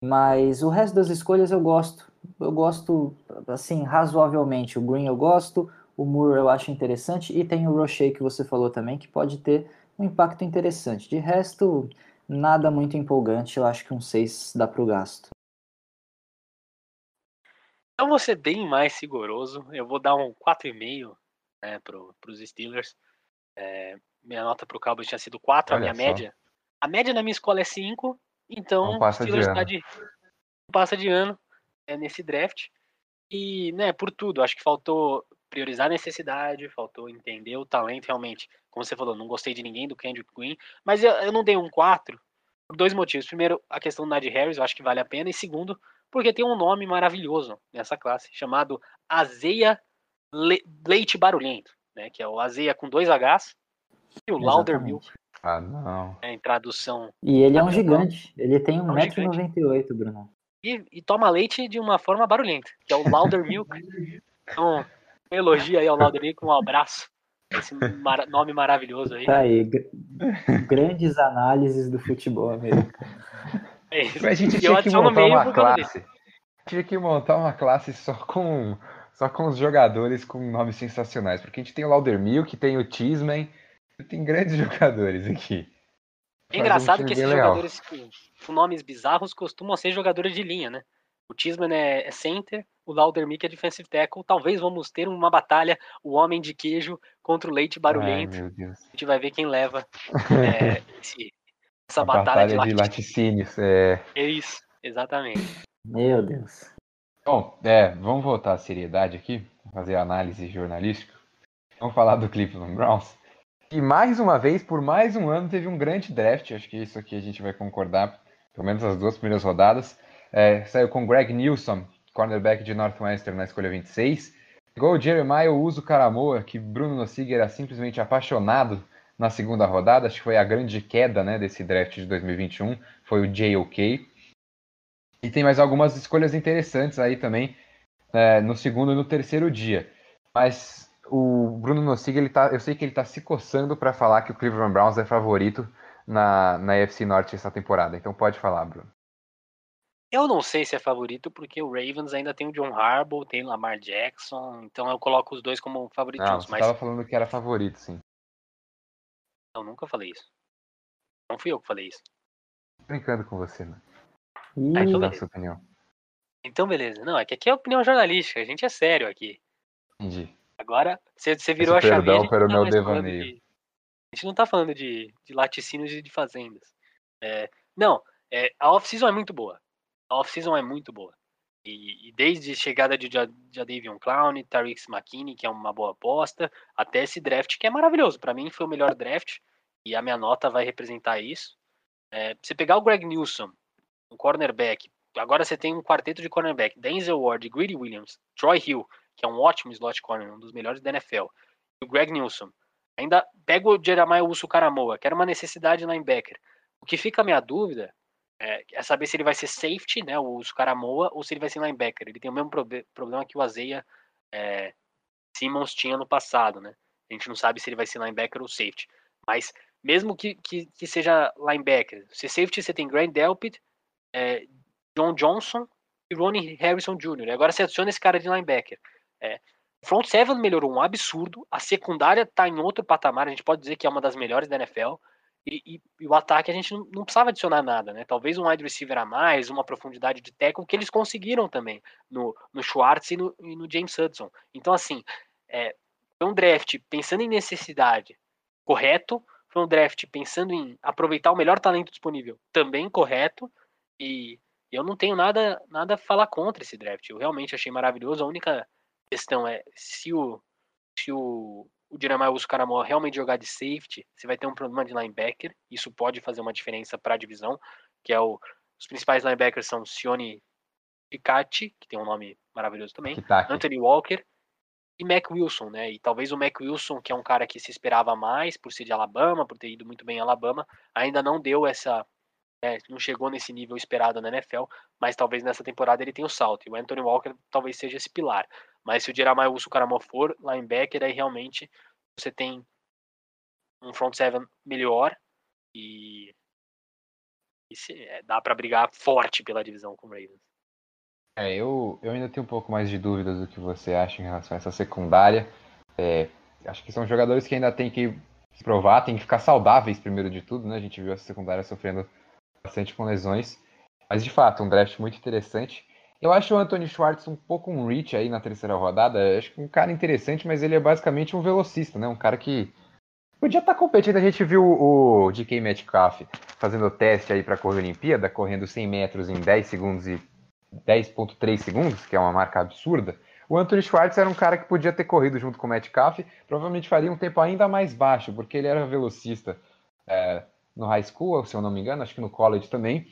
Mas o resto das escolhas eu gosto. Eu gosto, assim, razoavelmente. O Green eu gosto, o Moore eu acho interessante e tem o Rocher que você falou também, que pode ter um impacto interessante. De resto, nada muito empolgante, eu acho que um 6 dá para o gasto. Então vou ser bem mais rigoroso, eu vou dar um 4,5 né, para os Steelers. É, minha nota para o Cowboys tinha sido 4, Olha a minha só. média. A média na minha escola é 5, então o Steelers está de, passa de ano é, nesse draft. E, né, por tudo, acho que faltou priorizar a necessidade, faltou entender o talento realmente. Como você falou, não gostei de ninguém do Kendrick Green, mas eu, eu não dei um 4 por dois motivos. Primeiro, a questão do Nadir Harris, eu acho que vale a pena. E segundo, porque tem um nome maravilhoso nessa classe, chamado Azeia Le Leite Barulhento, né, que é o Azeia com dois Hs e o Lauder Milk. Ah, não. É, em tradução. E ele é um gigante. Ele tem 1,98m, é Bruno. E, e, toma leite de uma forma barulhenta, que é o Lauder Milk. Então, elogia aí ao Lauderico, um abraço. Esse mar nome maravilhoso aí. Tá aí, grandes análises do futebol americano. É isso. A gente tinha que montar uma classe. Tinha que montar uma classe só com só com os jogadores com nomes sensacionais, porque a gente tem o Laudermilk, tem o Tisman, tem grandes jogadores aqui. É engraçado um que esses legal. jogadores com, nomes bizarros costumam ser jogadores de linha, né? O Tisman é, é center, o Laudermick é defensive tackle. Talvez vamos ter uma batalha, o homem de queijo contra o leite barulhento. Ai, a gente vai ver quem leva é, esse, essa a batalha, batalha de, laticínios. É... é isso, exatamente. Meu Deus. Bom, é, vamos voltar à seriedade aqui, fazer análise jornalística. Vamos falar do Cleveland Browns. E mais uma vez, por mais um ano, teve um grande draft. Acho que isso aqui a gente vai concordar, pelo menos as duas primeiras rodadas. É, saiu com Greg Nilsson, cornerback de Northwestern na escolha 26. Igual o Jeremiah, eu uso o Caramoa, que Bruno Nossig era simplesmente apaixonado na segunda rodada. Acho que foi a grande queda né, desse draft de 2021. Foi o JOK. E tem mais algumas escolhas interessantes aí também é, no segundo e no terceiro dia. Mas o Bruno Nossig, ele tá, eu sei que ele está se coçando para falar que o Cleveland Browns é favorito na, na AFC Norte essa temporada. Então pode falar, Bruno. Eu não sei se é favorito, porque o Ravens ainda tem o John Harbaugh, tem o Lamar Jackson, então eu coloco os dois como favoritos. Não, você mas... tava falando que era favorito, sim. Eu nunca falei isso. Não fui eu que falei isso. Brincando com você, né? Ih, ah, então sua opinião. Então, beleza. Não, é que aqui é opinião jornalística, a gente é sério aqui. Entendi. Agora, você, você virou Esse a chave. Perdão pelo tá meu devaneio. De, a gente não tá falando de, de laticínios e de fazendas. É, não, é, a off-season é muito boa a off-season é muito boa. E, e, desde a chegada de Jadavion Clown, Tariq McKinney, que é uma boa aposta, até esse draft que é maravilhoso. Para mim foi o melhor draft e a minha nota vai representar isso. É, você pegar o Greg Newsom, um cornerback, agora você tem um quarteto de cornerback, Denzel Ward, Greedy Williams, Troy Hill, que é um ótimo slot corner, um dos melhores da NFL, e o Greg Newsom. Ainda pega o Jeremiah Uso Caramoa, que era uma necessidade linebacker. O que fica a minha dúvida é, é, saber se ele vai ser safety, né, o Scaramoa, ou se ele vai ser linebacker. Ele tem o mesmo prob problema que o Azeia é, Simmons tinha no passado, né? A gente não sabe se ele vai ser linebacker ou safety. Mas mesmo que, que, que seja linebacker, se safety você tem Grant Delpit, é, John Johnson e Ronnie Harrison Jr. Agora você adiciona esse cara de linebacker. É, front seven melhorou um absurdo, a secundária está em outro patamar, a gente pode dizer que é uma das melhores da NFL. E, e, e, o ataque a gente não, não, precisava adicionar nada, né? Talvez um wide receiver a mais, uma profundidade de tackle, que eles conseguiram também no, no Schwartz e no, e no James Hudson. Então, assim, é, foi um draft pensando em necessidade correto, foi um draft pensando em aproveitar o melhor talento disponível também correto, e, eu não tenho nada, nada a falar contra esse draft. Eu realmente achei maravilhoso. A única questão é se o, se o, o Jeremiah Usucaramor realmente jogar de safety, você vai ter um problema de linebacker. Isso pode fazer uma diferença para a divisão, que é o, os principais linebackers são Sione Picatti, que tem um nome maravilhoso também, Kitaki. Anthony Walker e Mac Wilson, né? E talvez o Mac Wilson, que é um cara que se esperava mais por ser de Alabama, por ter ido muito bem em Alabama, ainda não deu essa né, não chegou nesse nível esperado na NFL, mas talvez nessa temporada ele tenha o salto. E o Anthony Walker talvez seja esse pilar. Mas se o Jeremiah Wilson Caramó for linebacker, aí realmente você tem um front seven melhor e, e se, é, dá para brigar forte pela divisão com o Ravens. É, eu, eu ainda tenho um pouco mais de dúvidas do que você acha em relação a essa secundária. É, acho que são jogadores que ainda tem que se provar, tem que ficar saudáveis primeiro de tudo, né? A gente viu essa secundária sofrendo bastante com lesões. Mas de fato, um draft muito interessante. Eu acho o Anthony Schwartz um pouco um reach aí na terceira rodada. Acho que um cara interessante, mas ele é basicamente um velocista, né? Um cara que podia estar tá competindo. A gente viu o DK Metcalf fazendo o teste aí para a Olimpíada, correndo 100 metros em 10 segundos e 10.3 segundos, que é uma marca absurda. O Anthony Schwartz era um cara que podia ter corrido junto com o Metcalf, provavelmente faria um tempo ainda mais baixo, porque ele era velocista. É, no high school, se eu não me engano, acho que no college também.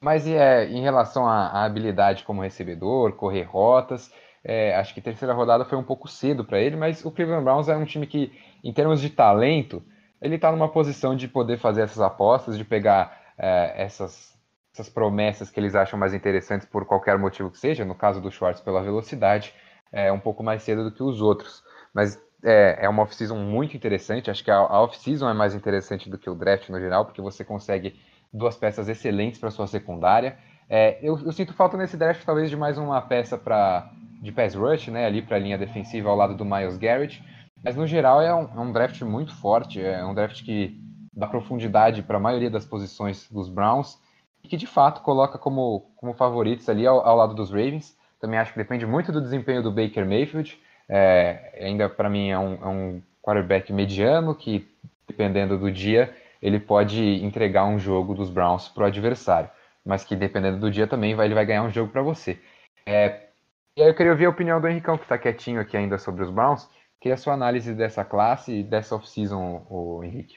Mas é, em relação à, habilidade como recebedor, correr rotas, é, acho que terceira rodada foi um pouco cedo para ele, mas o Cleveland Browns é um time que, em termos de talento, ele está numa posição de poder fazer essas apostas, de pegar é, essas, essas promessas que eles acham mais interessantes por qualquer motivo que seja, no caso do Schwartz pela velocidade, é um pouco mais cedo do que os outros. Mas é, é uma off-season muito interessante. Acho que a, a off-season é mais interessante do que o draft no geral, porque você consegue duas peças excelentes para sua secundária. É, eu, eu, sinto falta nesse draft talvez de mais uma peça para de pass rush, né, ali para a linha defensiva ao lado do Miles Garrett. Mas no geral é um, é um draft muito forte, é um draft que dá profundidade para a maioria das posições dos Browns e que de fato coloca como, como favoritos ali ao, ao lado dos Ravens. Também acho que depende muito do desempenho do Baker Mayfield. É, ainda para mim é um, é um quarterback mediano que, dependendo do dia, ele pode entregar um jogo dos Browns para o adversário, mas que dependendo do dia também vai, ele vai ganhar um jogo para você. É, e aí eu queria ouvir a opinião do Henricão, que está quietinho aqui ainda sobre os Browns. Queria a sua análise dessa classe e dessa off-season, o Henrique.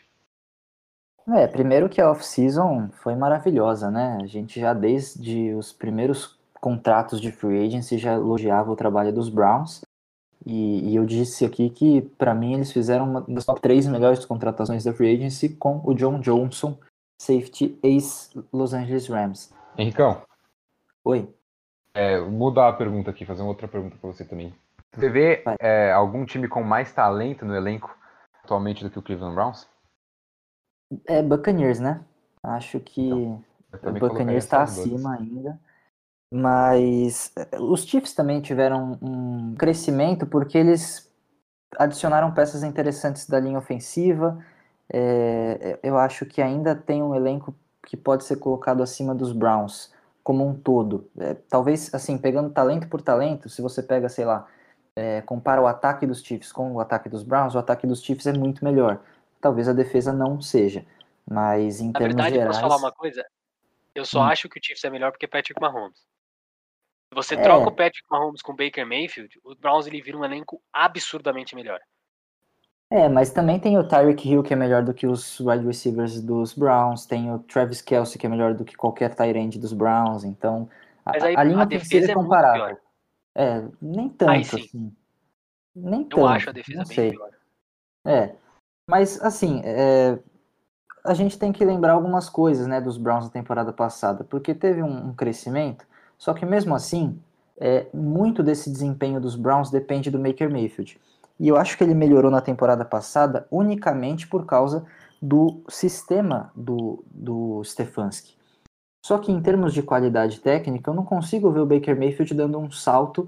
É, primeiro que a off-season foi maravilhosa, né? A gente já desde os primeiros contratos de free agency já elogiava o trabalho dos Browns. E, e, eu disse aqui que, para mim, eles fizeram uma das top 3 melhores contratações da Free Agency com o John Johnson, safety ex-Los Angeles Rams. Henricão. Oi. É, mudar a pergunta aqui, fazer uma outra pergunta para você também. Você vê é, algum time com mais talento no elenco atualmente do que o Cleveland Browns? É Buccaneers, né? Acho que então, o Buccaneers está acima ainda. Mas eh, os Chiefs também tiveram um crescimento porque eles adicionaram peças interessantes da linha ofensiva. É, eu acho que ainda tem um elenco que pode ser colocado acima dos Browns como um todo. É, talvez, assim, pegando talento por talento, se você pega, sei lá, é, compara o ataque dos Chiefs com o ataque dos Browns, o ataque dos Chiefs é muito melhor. Talvez a defesa não seja, mas em Na termos verdade, gerais... posso falar uma coisa? Eu só hum. acho que o Chiefs é melhor porque é Patrick Mahomes. Você é. troca o Patrick Mahomes com o Baker Mayfield, o Browns ele vira um elenco absurdamente melhor. É, mas também tem o Tyreek Hill, que é melhor do que os wide receivers dos Browns, tem o Travis Kelsey, que é melhor do que qualquer tight dos Browns, então a, aí, a linha a defesa é comparável. É, nem tanto, assim. Nem tanto. Eu acho a defesa bem sei. pior. É, mas assim, é, a gente tem que lembrar algumas coisas, né, dos Browns na temporada passada, porque teve um, um crescimento, só que mesmo assim, é, muito desse desempenho dos Browns depende do Maker Mayfield. E eu acho que ele melhorou na temporada passada unicamente por causa do sistema do, do Stefanski. Só que em termos de qualidade técnica, eu não consigo ver o Baker Mayfield dando um salto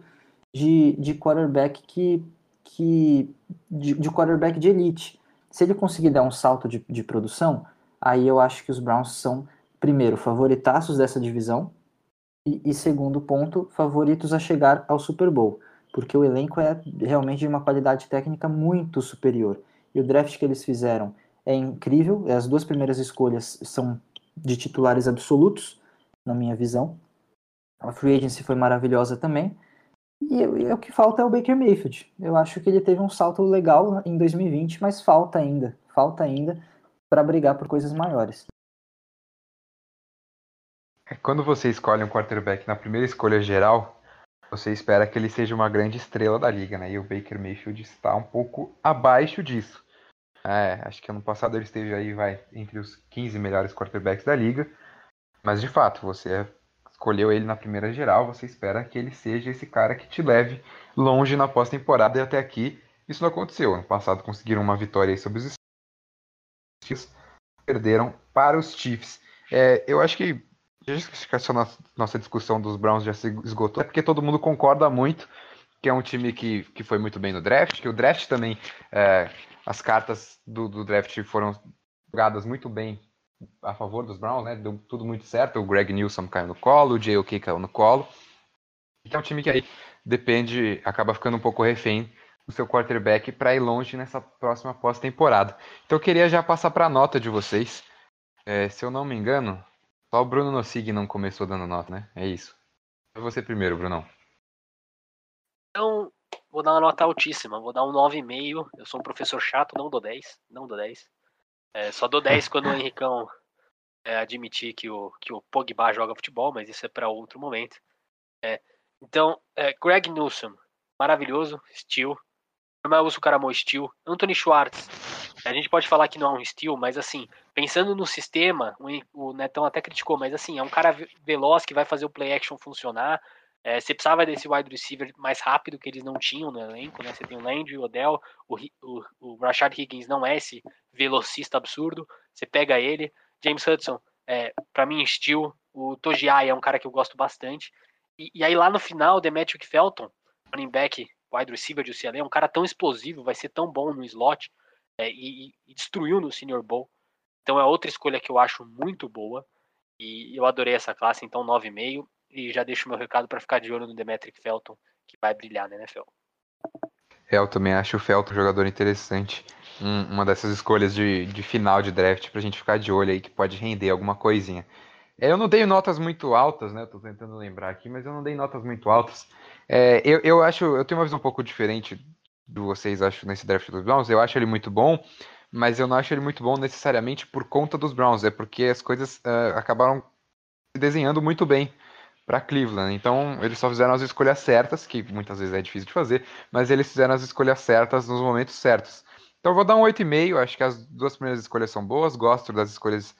de, de quarterback que, que de, de quarterback de elite. Se ele conseguir dar um salto de, de produção, aí eu acho que os Browns são, primeiro, favoritaços dessa divisão, e, e, segundo ponto, favoritos a chegar ao Super Bowl, porque o elenco é realmente de uma qualidade técnica muito superior. E o draft que eles fizeram é incrível, as duas primeiras escolhas são de titulares absolutos, na minha visão. A free agency foi maravilhosa também. E, e o que falta é o Baker Mayfield. Eu acho que ele teve um salto legal em 2020, mas falta ainda, falta ainda para brigar por coisas maiores. É, quando você escolhe um quarterback na primeira escolha geral, você espera que ele seja uma grande estrela da liga, né? E o Baker Mayfield está um pouco abaixo disso. É, acho que ano passado ele esteve aí, vai, entre os 15 melhores quarterbacks da liga. Mas de fato, você escolheu ele na primeira geral, você espera que ele seja esse cara que te leve longe na pós-temporada e até aqui isso não aconteceu. Ano passado conseguiram uma vitória sobre os Chiefs, perderam para os Chiefs. É, eu acho que essa nossa discussão dos Browns já se esgotou, é porque todo mundo concorda muito que é um time que, que foi muito bem no draft, que o draft também, é, as cartas do, do, draft foram jogadas muito bem a favor dos Browns, né? Deu tudo muito certo. O Greg Newsom caiu no colo, o J.O.K. caiu no colo. Então é um time que aí depende, acaba ficando um pouco refém do seu quarterback para ir longe nessa próxima pós-temporada. Então eu queria já passar para a nota de vocês. É, se eu não me engano, só o Bruno Nossig não começou dando nota, né? É isso. Você primeiro, Brunão. Então, vou dar uma nota altíssima. Vou dar um 9,5. Eu sou um professor chato, não dou 10. Não dou 10. É, só dou 10 quando o Henricão é, admitir que o, que o Pogba joga futebol, mas isso é para outro momento. É, então, é, Greg Newsom, maravilhoso, steel. Normal uso Caramô, steel. Anthony Schwartz, a gente pode falar que não é um steel, mas assim, pensando no sistema, o, Netão até criticou, mas assim, é um cara veloz que vai fazer o play action funcionar. É, você precisava desse wide receiver mais rápido que eles não tinham no elenco, né? Você tem o Landry, o Odell, o, o, o Rashad Higgins não é esse velocista absurdo. Você pega ele. James Hudson, é, para mim, estilo. O Tojiai é um cara que eu gosto bastante. E, e aí lá no final, Demetric Felton, running back, wide receiver de UCLA, é um cara tão explosivo, vai ser tão bom no slot é, e, e, destruiu no Senior Bowl. Então é outra escolha que eu acho muito boa. E eu adorei essa classe, então 9,5. E já deixo meu recado para ficar de olho no Demetric Felton, que vai brilhar na NFL. É, eu também acho o Felton um jogador interessante. Um, uma dessas escolhas de, de final de draft pra gente ficar de olho aí, que pode render alguma coisinha. É, eu não dei notas muito altas, né? Tô tentando lembrar aqui, mas eu não dei notas muito altas. É, eu, eu acho, eu tenho uma visão um pouco diferente do vocês, acho, nesse draft dos Browns. Eu acho ele muito bom, mas eu não acho ele muito bom necessariamente por conta dos Browns, é porque as coisas uh, acabaram se desenhando muito bem para Cleveland. Então, eles só fizeram as escolhas certas, que muitas vezes é difícil de fazer, mas eles fizeram as escolhas certas nos momentos certos. Então, eu vou dar um 8,5. Acho que as duas primeiras escolhas são boas. Gosto das escolhas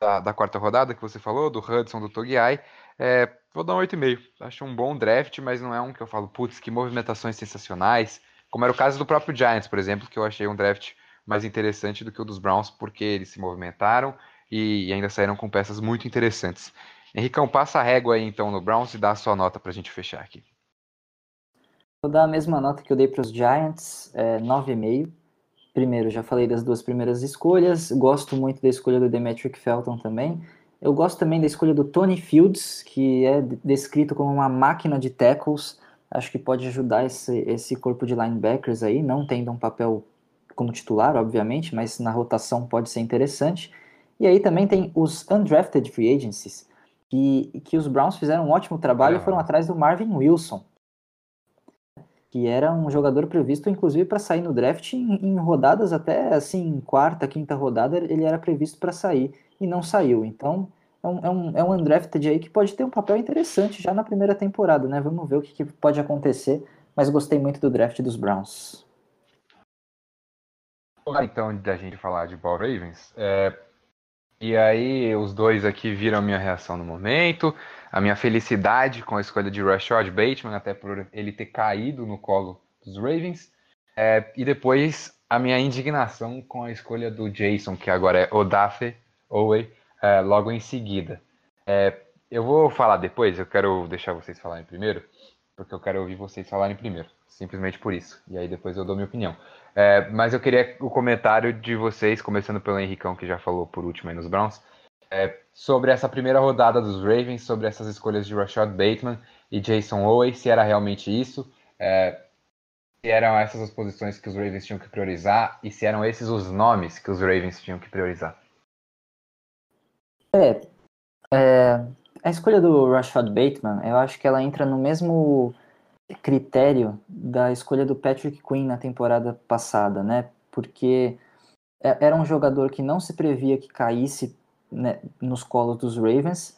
da, da quarta rodada que você falou, do Hudson, do Togiai. É, vou dar um 8,5. Acho um bom draft, mas não é um que eu falo, putz, que movimentações sensacionais. Como era o caso do próprio Giants, por exemplo, que eu achei um draft mais interessante do que o dos Browns, porque eles se movimentaram e, ainda saíram com peças muito interessantes. Henricão, passa a régua aí então no Browns e dá a sua nota para a gente fechar aqui. Vou dar a mesma nota que eu dei para os Giants, é, 9,5. Primeiro, já falei das duas primeiras escolhas, gosto muito da escolha do Demetric Felton também. Eu gosto também da escolha do Tony Fields, que é descrito como uma máquina de tackles. Acho que pode ajudar esse, esse corpo de linebackers aí, não tendo um papel como titular, obviamente, mas na rotação pode ser interessante. E aí também tem os undrafted free agencies, que, que os Browns fizeram um ótimo trabalho e foram atrás do Marvin Wilson, que era um jogador previsto, inclusive, para sair no draft em, em, rodadas até assim, quarta, quinta rodada, ele era previsto para sair e não saiu. Então, é um, é, um, é um undrafted aí que pode ter um papel interessante já na primeira temporada, né? Vamos ver o que, que pode acontecer, mas gostei muito do draft dos Browns. Então, da gente falar de Ball Ravens, é, e aí os dois aqui viram a minha reação no momento, a minha felicidade com a escolha de Rashad Bateman, até por ele ter caído no colo dos Ravens, é, e depois a minha indignação com a escolha do Jason, que agora é Odafe Owe, é, logo em seguida. É, eu vou falar depois, eu quero deixar vocês falarem primeiro, porque eu quero ouvir vocês falarem primeiro, simplesmente por isso. E aí depois eu dou minha opinião. É, mas eu queria o comentário de vocês, começando pelo Henricão, que já falou por último aí nos Browns, é, sobre essa primeira rodada dos Ravens, sobre essas escolhas de Rashad Bateman e Jason Owe, se era realmente isso, é, se eram essas as posições que os Ravens tinham que priorizar e se eram esses os nomes que os Ravens tinham que priorizar. É, é a escolha do Rashad Bateman, eu acho que ela entra no mesmo critério da escolha do Patrick Quinn na temporada passada, né? Porque é, era um jogador que não se previa que caísse né, nos colos dos Ravens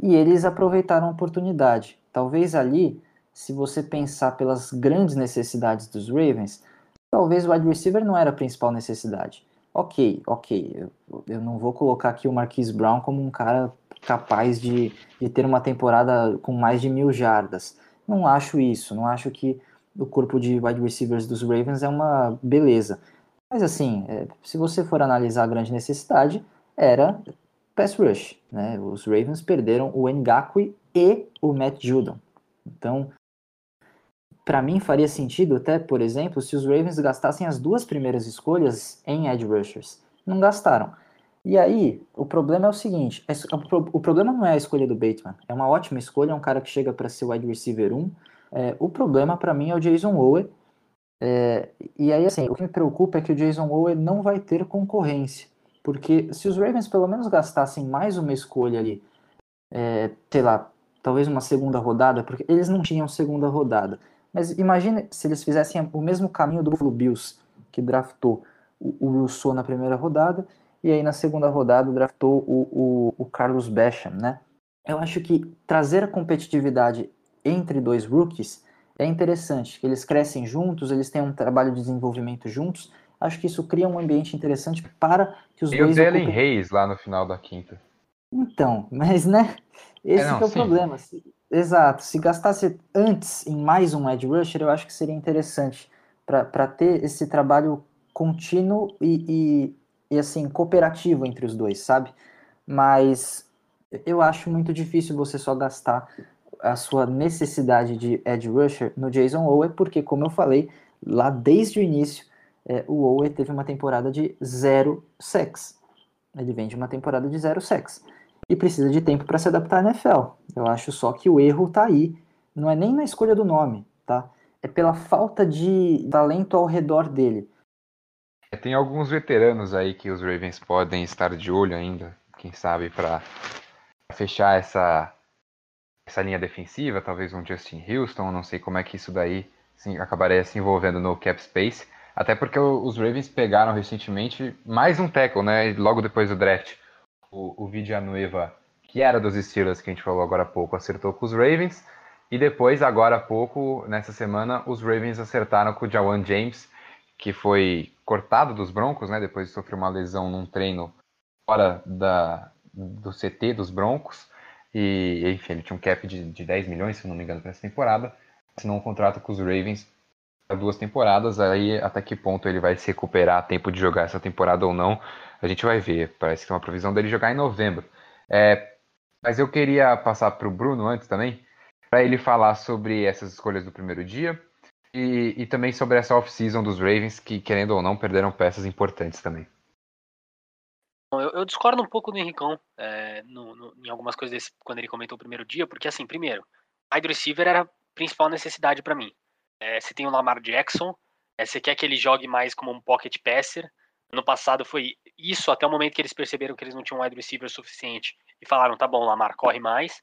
e eles aproveitaram a oportunidade. Talvez ali, se você pensar pelas grandes necessidades dos Ravens, talvez o wide receiver não era a principal necessidade. Ok, ok, eu, não vou colocar aqui o Marquise Brown como um cara capaz de, de ter uma temporada com mais de mil jardas. Não acho isso, não acho que o corpo de wide receivers dos Ravens é uma beleza. Mas assim, é, se você for analisar a grande necessidade, era pass rush. Né? Os Ravens perderam o Ngakwe e o Matt Judon. Então, para mim faria sentido até, por exemplo, se os Ravens gastassem as duas primeiras escolhas em edge rushers. Não gastaram. E aí, o problema é o seguinte: é o problema não é a escolha do Bateman. É uma ótima escolha, é um cara que chega para ser wide receiver 1. É, o problema para mim é o Jason Owe. É, e aí, assim, o que me preocupa é que o Jason Owe não vai ter concorrência. Porque se os Ravens pelo menos gastassem mais uma escolha ali, é, sei lá, talvez uma segunda rodada, porque eles não tinham segunda rodada. Mas imagine se eles fizessem o mesmo caminho do Buffalo Bills, que draftou o, o Rousseau na primeira rodada, e aí na segunda rodada draftou o, o, o Carlos Basham, né? Eu acho que trazer a competitividade entre dois rookies é interessante, que eles crescem juntos, eles têm um trabalho de desenvolvimento juntos. Acho que isso cria um ambiente interessante para que os e dois. E o Delen ocupem... Reis lá no final da quinta. Então, mas né? Esse é, não, é o sim. problema. Exato. Se gastasse antes em mais um edge rusher, eu acho que seria interessante para ter esse trabalho contínuo e, e, e, assim cooperativo entre os dois, sabe? Mas eu acho muito difícil você só gastar a sua necessidade de edge rusher no Jason Owe, porque como eu falei lá desde o início, é, o Owe teve uma temporada de zero sex. Ele vem de uma temporada de zero sex e precisa de tempo para se adaptar à NFL. Eu acho só que o erro está aí, não é nem na escolha do nome, tá? É pela falta de talento ao redor dele. É, tem alguns veteranos aí que os Ravens podem estar de olho ainda, quem sabe, para fechar essa, essa linha defensiva, talvez um Justin Houston, não sei como é que isso daí sim, acabaria se envolvendo no cap space. Até porque os Ravens pegaram recentemente mais um tackle, né? Logo depois do draft o, o Villanueva, que era dos Steelers, que a gente falou agora há pouco, acertou com os Ravens. E depois, agora há pouco, nessa semana, os Ravens acertaram com o Jawan James, que foi cortado dos Broncos, né? Depois de sofrer uma lesão num treino fora da, do CT dos Broncos. E, enfim, ele tinha um cap de, de 10 milhões, se não me engano, para essa temporada. Assinou um contrato com os Ravens para duas temporadas. Aí, até que ponto ele vai se recuperar a tempo de jogar essa temporada ou não, a gente vai ver. Parece que tem uma previsão dele jogar em novembro. É, mas eu queria passar para o Bruno antes também, para ele falar sobre essas escolhas do primeiro dia e, e também sobre essa off-season dos Ravens, que querendo ou não perderam peças importantes também. Eu, eu discordo um pouco do Henricão é, no, no, em algumas coisas desse, quando ele comentou o primeiro dia, porque assim, primeiro, wide receiver era a principal necessidade para mim. É, você tem o Lamar Jackson, é, você quer que ele jogue mais como um pocket passer, no passado foi isso até o momento que eles perceberam que eles não tinham wide receiver suficiente e falaram, tá bom, Lamar, corre mais.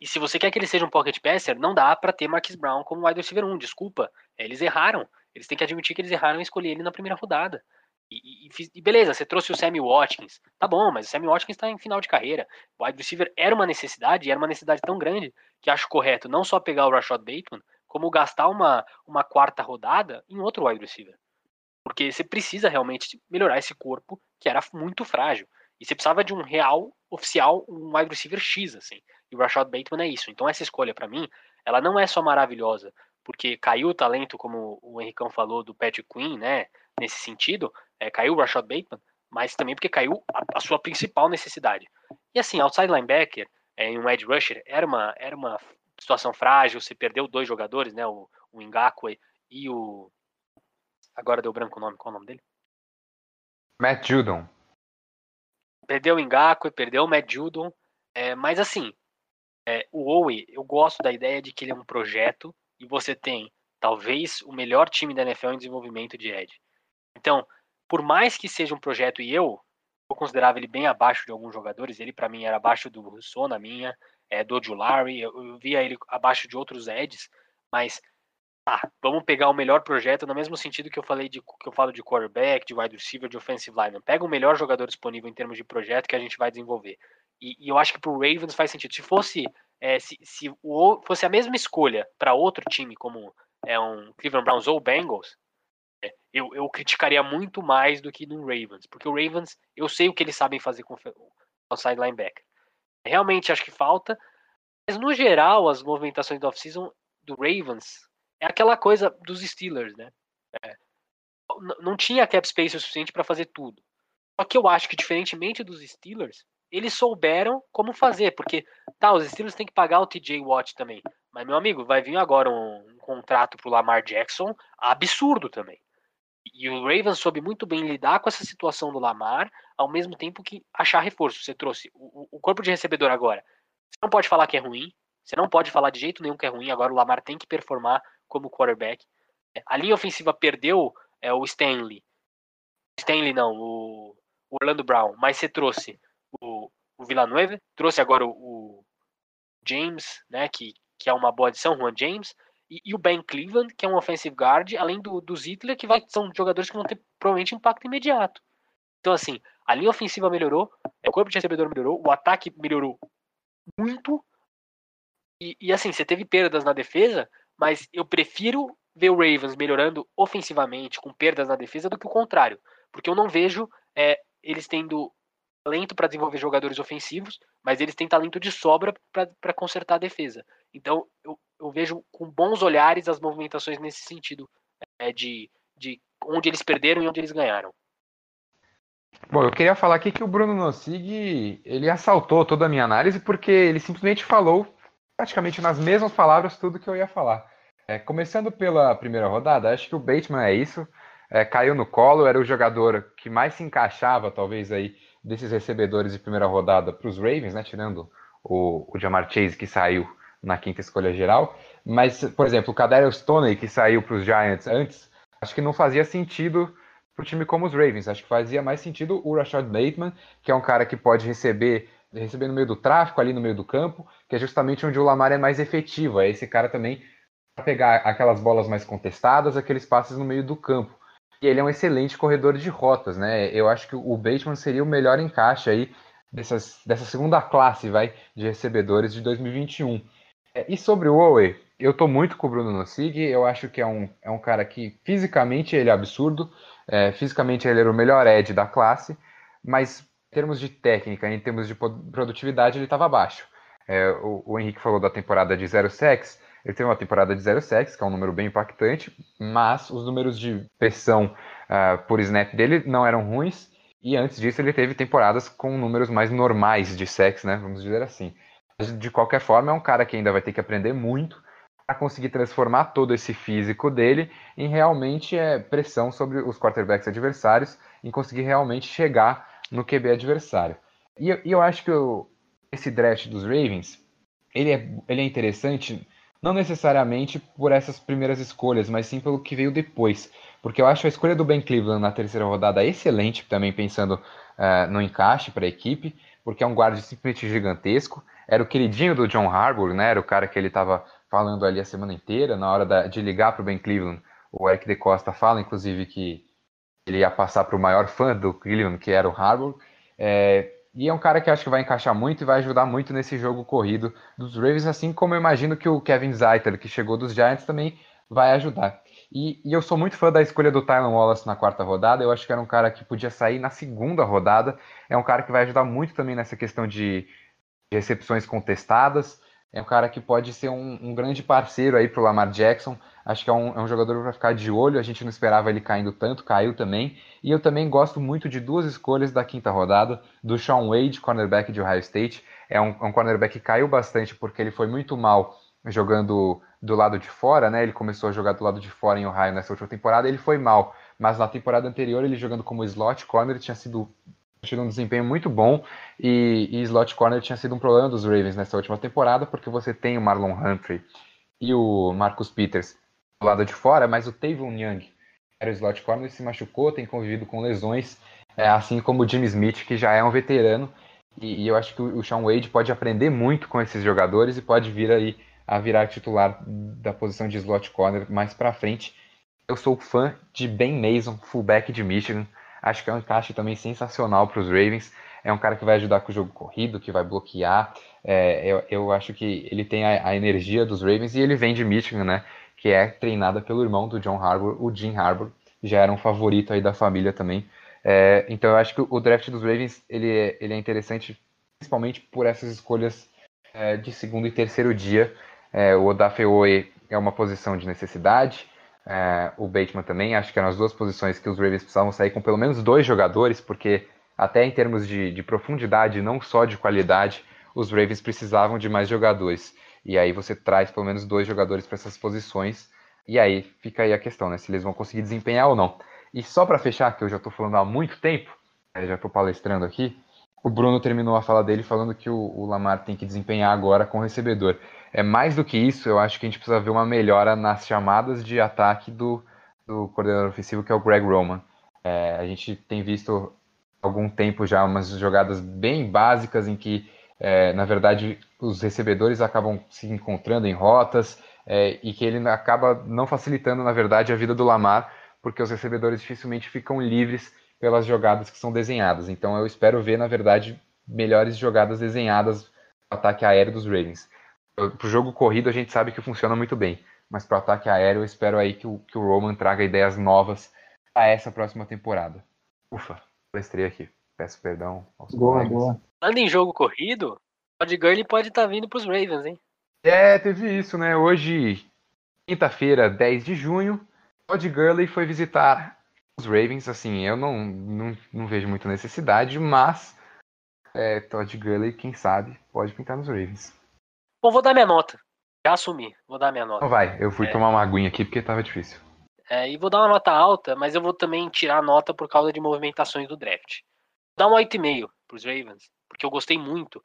E, se você quer que ele seja um pocket passer, não dá para ter Marquis Brown como wide receiver 1, desculpa. Eles erraram. Eles têm que admitir que eles erraram em escolher ele na primeira rodada. E, e, e, beleza, você trouxe o Sammy Watkins. Tá bom, mas o Sammy Watkins está em final de carreira. O wide receiver era uma necessidade, era uma necessidade tão grande que acho correto não só pegar o Rashad Bateman, como gastar uma, uma quarta rodada em outro wide receiver. Porque você precisa realmente melhorar esse corpo, que era muito frágil. E você precisava de um real oficial, um wide receiver X, assim. E o Rashad Bateman é isso. Então essa escolha, para mim, ela não é só maravilhosa, porque caiu o talento, como o Henricão falou, do Patrick Queen, né? Nesse sentido, é, caiu o Rashad Bateman, mas também porque caiu a, a, sua principal necessidade. E assim, outside linebacker, é, em um edge rusher, era uma, era uma situação frágil, você perdeu dois jogadores, né? O, o Ngakwe e o, Agora deu branco o nome, qual é o nome dele? Matt Judon. Perdeu o Ngaku, perdeu o Matt Judon. É, mas assim, é, o Owe, eu gosto da ideia de que ele é um projeto e você tem talvez o melhor time da NFL em desenvolvimento de Edge. Então, por mais que seja um projeto e eu eu considerava ele bem abaixo de alguns jogadores. Ele, para mim, era abaixo do Rousseau, na minha, é, do Larry. Eu, eu via ele abaixo de outros Eds, mas tá, vamos pegar o melhor projeto no mesmo sentido que eu falei de que eu falo de quarterback, de wide receiver, de offensive lineman. Pega o melhor jogador disponível em termos de projeto que a gente vai desenvolver. E, e eu acho que pro Ravens faz sentido. Se fosse é, se, se o, fosse a mesma escolha para outro time, como é um Cleveland Browns ou Bengals, é, eu, eu criticaria muito mais do que no Ravens, porque o Ravens, eu sei o que eles sabem fazer com o side linebacker. Realmente acho que falta, mas no geral, as movimentações do off-season do Ravens é aquela coisa dos Steelers, né? É, não tinha cap space o suficiente para fazer tudo. Só que eu acho que, diferentemente dos Steelers, eles souberam como fazer, porque tá, os Steelers têm que pagar o TJ Watt também. Mas, meu amigo, vai vir agora um, um contrato pro Lamar Jackson absurdo também. E o Ravens soube muito bem lidar com essa situação do Lamar, ao mesmo tempo que achar reforço. Você trouxe o, o corpo de recebedor agora. Você não pode falar que é ruim, você não pode falar de jeito nenhum que é ruim. Agora o Lamar tem que performar como quarterback. A linha ofensiva perdeu é, o Stanley. Stanley não, o Orlando Brown. Mas você trouxe o, o Villanueva, trouxe agora o, o, James, né, que, que é uma boa adição, Juan James, e, e, o Ben Cleveland, que é um offensive guard, além do, do Zittler, que vai, são jogadores que vão ter provavelmente impacto imediato. Então, assim, a linha ofensiva melhorou, o corpo de recebedor melhorou, o ataque melhorou muito, e, e assim, você teve perdas na defesa, mas eu prefiro ver o Ravens melhorando ofensivamente, com perdas na defesa, do que o contrário. Porque eu não vejo é, eles tendo talento para desenvolver jogadores ofensivos, mas eles têm talento de sobra para consertar a defesa. Então, eu, eu, vejo com bons olhares as movimentações nesse sentido, é, de, de onde eles perderam e onde eles ganharam. Bom, eu queria falar aqui que o Bruno Nossig, ele assaltou toda a minha análise porque ele simplesmente falou praticamente nas mesmas palavras tudo que eu ia falar. É, começando pela primeira rodada, acho que o Bateman é isso, é, caiu no colo, era o jogador que mais se encaixava, talvez, aí desses recebedores de primeira rodada para os Ravens, né, tirando o, o Jamar Chase que saiu na quinta escolha geral. Mas, por exemplo, o Kadarius Stoney que saiu para os Giants antes, acho que não fazia sentido para o time como os Ravens. Acho que fazia mais sentido o Rashad Bateman, que é um cara que pode receber receber no meio do tráfico, ali no meio do campo, que é justamente onde o Lamar é mais efetivo. É esse cara também para pegar aquelas bolas mais contestadas, aqueles passes no meio do campo. E ele é um excelente corredor de rotas, né? Eu acho que o Bateman seria o melhor encaixe aí dessas, dessa segunda classe, vai, de recebedores de 2021. É, e sobre o Owe, eu tô muito com o Bruno Nossig, eu acho que é um, é um cara que fisicamente ele é absurdo, é, fisicamente ele era o melhor edge da classe, mas termos de técnica, em termos de produtividade, ele estava abaixo. É, o, o Henrique falou da temporada de zero sex, ele teve uma temporada de zero sacks, que é um número bem impactante, mas os números de pressão uh, por snap dele não eram ruins. E antes disso, ele teve temporadas com números mais normais de sacks, né? Vamos dizer assim. Mas, de qualquer forma, é um cara que ainda vai ter que aprender muito para conseguir transformar todo esse físico dele em realmente é, pressão sobre os quarterbacks adversários, em conseguir realmente chegar no QB adversário. E, e eu acho que eu, esse draft dos Ravens, ele é, ele é interessante não necessariamente por essas primeiras escolhas, mas sim pelo que veio depois. Porque eu acho a escolha do Ben Cleveland na terceira rodada excelente, também pensando uh, no encaixe para a equipe, porque é um guarda simplesmente gigantesco. Era o queridinho do John Harbour, né? Era o cara que ele estava falando ali a semana inteira, na hora da, de ligar para o Ben Cleveland. O Eric De Costa fala, inclusive, que ele ia passar para o maior fã do Cleveland, que era o Harbour. É, e é um cara que acho que vai encaixar muito e vai ajudar muito nesse jogo corrido dos Ravens, assim como eu imagino que o Kevin Zeitler, que chegou dos Giants, também vai ajudar. E, e, eu sou muito fã da escolha do Tylan Wallace na quarta rodada. Eu acho que era um cara que podia sair na segunda rodada. É um cara que vai ajudar muito também nessa questão de recepções contestadas. É um cara que pode ser um, um grande parceiro aí para o Lamar Jackson. Acho que é um, é um jogador para ficar de olho. A gente não esperava ele caindo tanto, caiu também. E eu também gosto muito de duas escolhas da quinta rodada, do Sean Wade, cornerback de Ohio State. É um, um cornerback que caiu bastante porque ele foi muito mal jogando do lado de fora, né? Ele começou a jogar do lado de fora em Ohio nessa última temporada, ele foi mal. Mas na temporada anterior, ele jogando como slot corner tinha sido um desempenho muito bom e, e slot corner tinha sido um problema dos Ravens nessa última temporada porque você tem o Marlon Humphrey e o Marcus Peters lado de fora, mas o Tavon Young era o slot corner, se machucou, tem convivido com lesões é, assim como o Jimmy Smith, que já é um veterano, e, e eu acho que o, o Sean Wade pode aprender muito com esses jogadores e pode vir aí a virar titular da posição de slot corner mais para frente. Eu sou fã de Ben Mason, fullback de Michigan. Acho que é um encaixe também sensacional para os Ravens. É um cara que vai ajudar com o jogo corrido, que vai bloquear. É, eu, eu, acho que ele tem a, a, energia dos Ravens e ele vem de Michigan, né? Que é treinada pelo irmão do John Harbour, o Jim Harbour. Já era um favorito aí da família também. É, então eu acho que o draft dos Ravens ele é, ele é interessante principalmente por essas escolhas é, de segundo e terceiro dia. É, o Odafe Oe é uma posição de necessidade. É, o Bateman também, acho que eram as duas posições que os Ravens precisavam sair com pelo menos dois jogadores, porque até em termos de, de profundidade, não só de qualidade, os Ravens precisavam de mais jogadores. E aí você traz pelo menos dois jogadores para essas posições, e aí fica aí a questão, né? Se eles vão conseguir desempenhar ou não. E só para fechar, que eu já estou falando há muito tempo, já estou palestrando aqui, o Bruno terminou a fala dele falando que o, o Lamar tem que desempenhar agora com o recebedor. É mais do que isso, eu acho que a gente precisa ver uma melhora nas chamadas de ataque do, do coordenador ofensivo, que é o Greg Roman. É, a gente tem visto há algum tempo já umas jogadas bem básicas em que, é, na verdade, os recebedores acabam se encontrando em rotas é, e que ele acaba não facilitando, na verdade, a vida do Lamar, porque os recebedores dificilmente ficam livres pelas jogadas que são desenhadas. Então eu espero ver, na verdade, melhores jogadas desenhadas no ataque aéreo dos Ravens. Para o jogo corrido a gente sabe que funciona muito bem, mas para o ataque aéreo eu espero aí que o, que o Roman traga ideias novas a essa próxima temporada. Ufa, palestrei aqui. Peço perdão aos boa, colegas. Boa. Falando em jogo corrido, Todd Gurley pode estar tá vindo para os Ravens, hein? É, teve isso, né? Hoje, quinta-feira, 10 de junho, Todd Gurley foi visitar os Ravens. Assim, eu não, não, não vejo muita necessidade, mas é, Todd Gurley, quem sabe, pode pintar nos Ravens. Bom, vou dar minha nota. Já assumi, vou dar minha nota. Então vai, eu fui é. tomar uma aguinha aqui porque tava difícil. É, e vou dar uma nota alta, mas eu vou também tirar a nota por causa de movimentações do draft. Dar um 8,5 pros Ravens, porque eu gostei muito.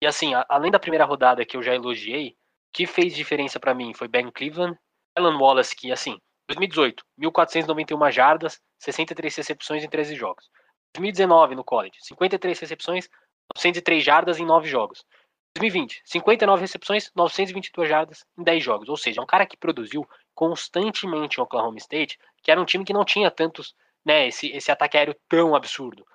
E assim, a, além da primeira rodada que eu já elogiei, que fez diferença para mim foi Ben Cleveland, Alan Wallace, que assim, 2018, 1.491 jardas, 63 recepções em 13 jogos. 2019 no college, 53 recepções, 903 jardas em 9 jogos. 2020, 59 recepções, 922 jardas em 10 jogos. Ou seja, é um cara que produziu constantemente em Oklahoma State, que era um time que não tinha tantos, né, esse, esse ataque aéreo tão absurdo.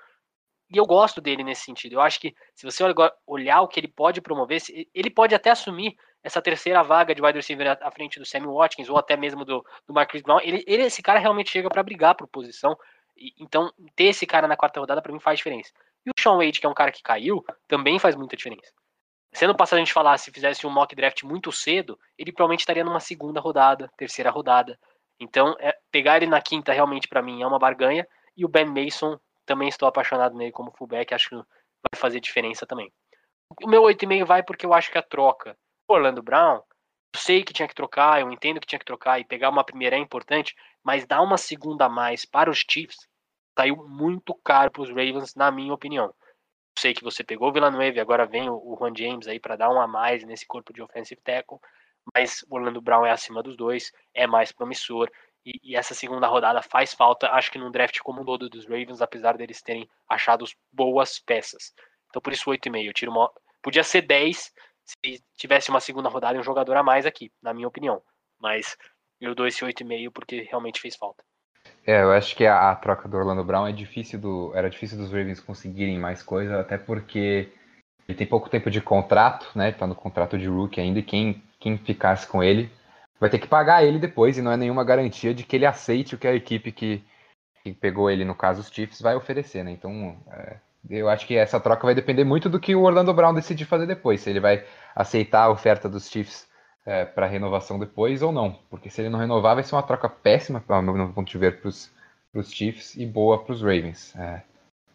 E eu gosto dele nesse sentido. Eu acho que se você olhar o que ele pode promover, ele pode até assumir essa terceira vaga de wide receiver à frente do Sammy Watkins ou até mesmo do, do Marcus Brown. Ele, ele, esse cara realmente chega para brigar por posição. E, então, ter esse cara na quarta rodada para mim faz diferença. E o Sean Wade, que é um cara que caiu, também faz muita diferença. Se ano passado a gente falasse, fizesse um mock draft muito cedo, ele provavelmente estaria numa segunda rodada, terceira rodada. Então, é, pegar ele na quinta realmente para mim é uma barganha. E o Ben Mason, também estou apaixonado nele como fullback, acho que vai fazer diferença também. O meu 8,5 vai porque eu acho que a troca Orlando Brown, eu sei que tinha que trocar, eu entendo que tinha que trocar e pegar uma primeira é importante, mas dar uma segunda a mais para os Chiefs saiu muito caro para os Ravens, na minha opinião sei que você pegou o Villanueva e agora vem o, Juan James aí para dar um a mais nesse corpo de offensive tackle, mas Orlando Brown é acima dos dois, é mais promissor, e, e, essa segunda rodada faz falta, acho que num draft como um todo dos Ravens, apesar deles terem achado boas peças. Então por isso 8,5, eu tiro uma... Podia ser 10 se tivesse uma segunda rodada e um jogador a mais aqui, na minha opinião, mas eu dou esse 8,5 porque realmente fez falta. É, eu acho que a, a, troca do Orlando Brown é difícil do, era difícil dos Ravens conseguirem mais coisa, até porque ele tem pouco tempo de contrato, né? Tá no contrato de rookie ainda, e quem, quem ficasse com ele vai ter que pagar ele depois, e não é nenhuma garantia de que ele aceite o que a equipe que, que pegou ele, no caso os Chiefs, vai oferecer, né? Então, é, eu acho que essa troca vai depender muito do que o Orlando Brown decidir fazer depois, se ele vai aceitar a oferta dos Chiefs é, para renovação depois ou não. Porque se ele não renovar, vai ser uma troca péssima, ao meu ponto de ver, para os Chiefs e boa para os Ravens. É,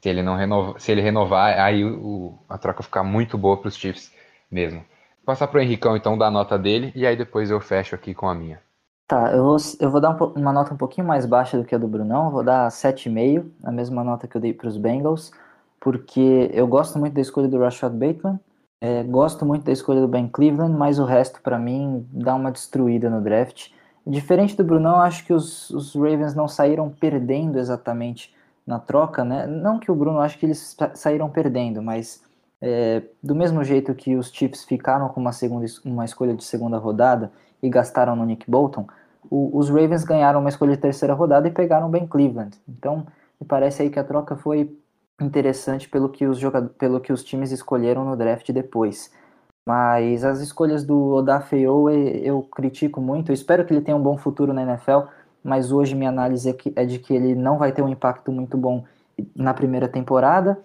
se, ele não renova, se ele renovar, aí o, a troca ficar muito boa para os Chiefs mesmo. Passar para o Henricão, então, dar a nota dele e aí depois eu fecho aqui com a minha. Tá, eu vou, eu vou dar um, uma nota um pouquinho mais baixa do que a do Brunão, vou dar 7,5, a mesma nota que eu dei para os Bengals, porque eu gosto muito da escolha do Rashad Bateman, é, gosto muito da escolha do Ben Cleveland, mas o resto para mim dá uma destruída no draft. Diferente do Brunão, acho que os, os, Ravens não saíram perdendo exatamente na troca, né? Não que o Bruno acho que eles saíram perdendo, mas é, do mesmo jeito que os Chiefs ficaram com uma, segunda, uma escolha de segunda rodada e gastaram no Nick Bolton, o, os Ravens ganharam uma escolha de terceira rodada e pegaram bem Cleveland. Então, me parece aí que a troca foi interessante pelo que os, pelo que os times escolheram no draft depois. Mas as escolhas do Odafeo eu critico muito. Eu espero que ele tenha um bom futuro na NFL, mas hoje minha análise é, que, é de que ele não vai ter um impacto muito bom na primeira temporada.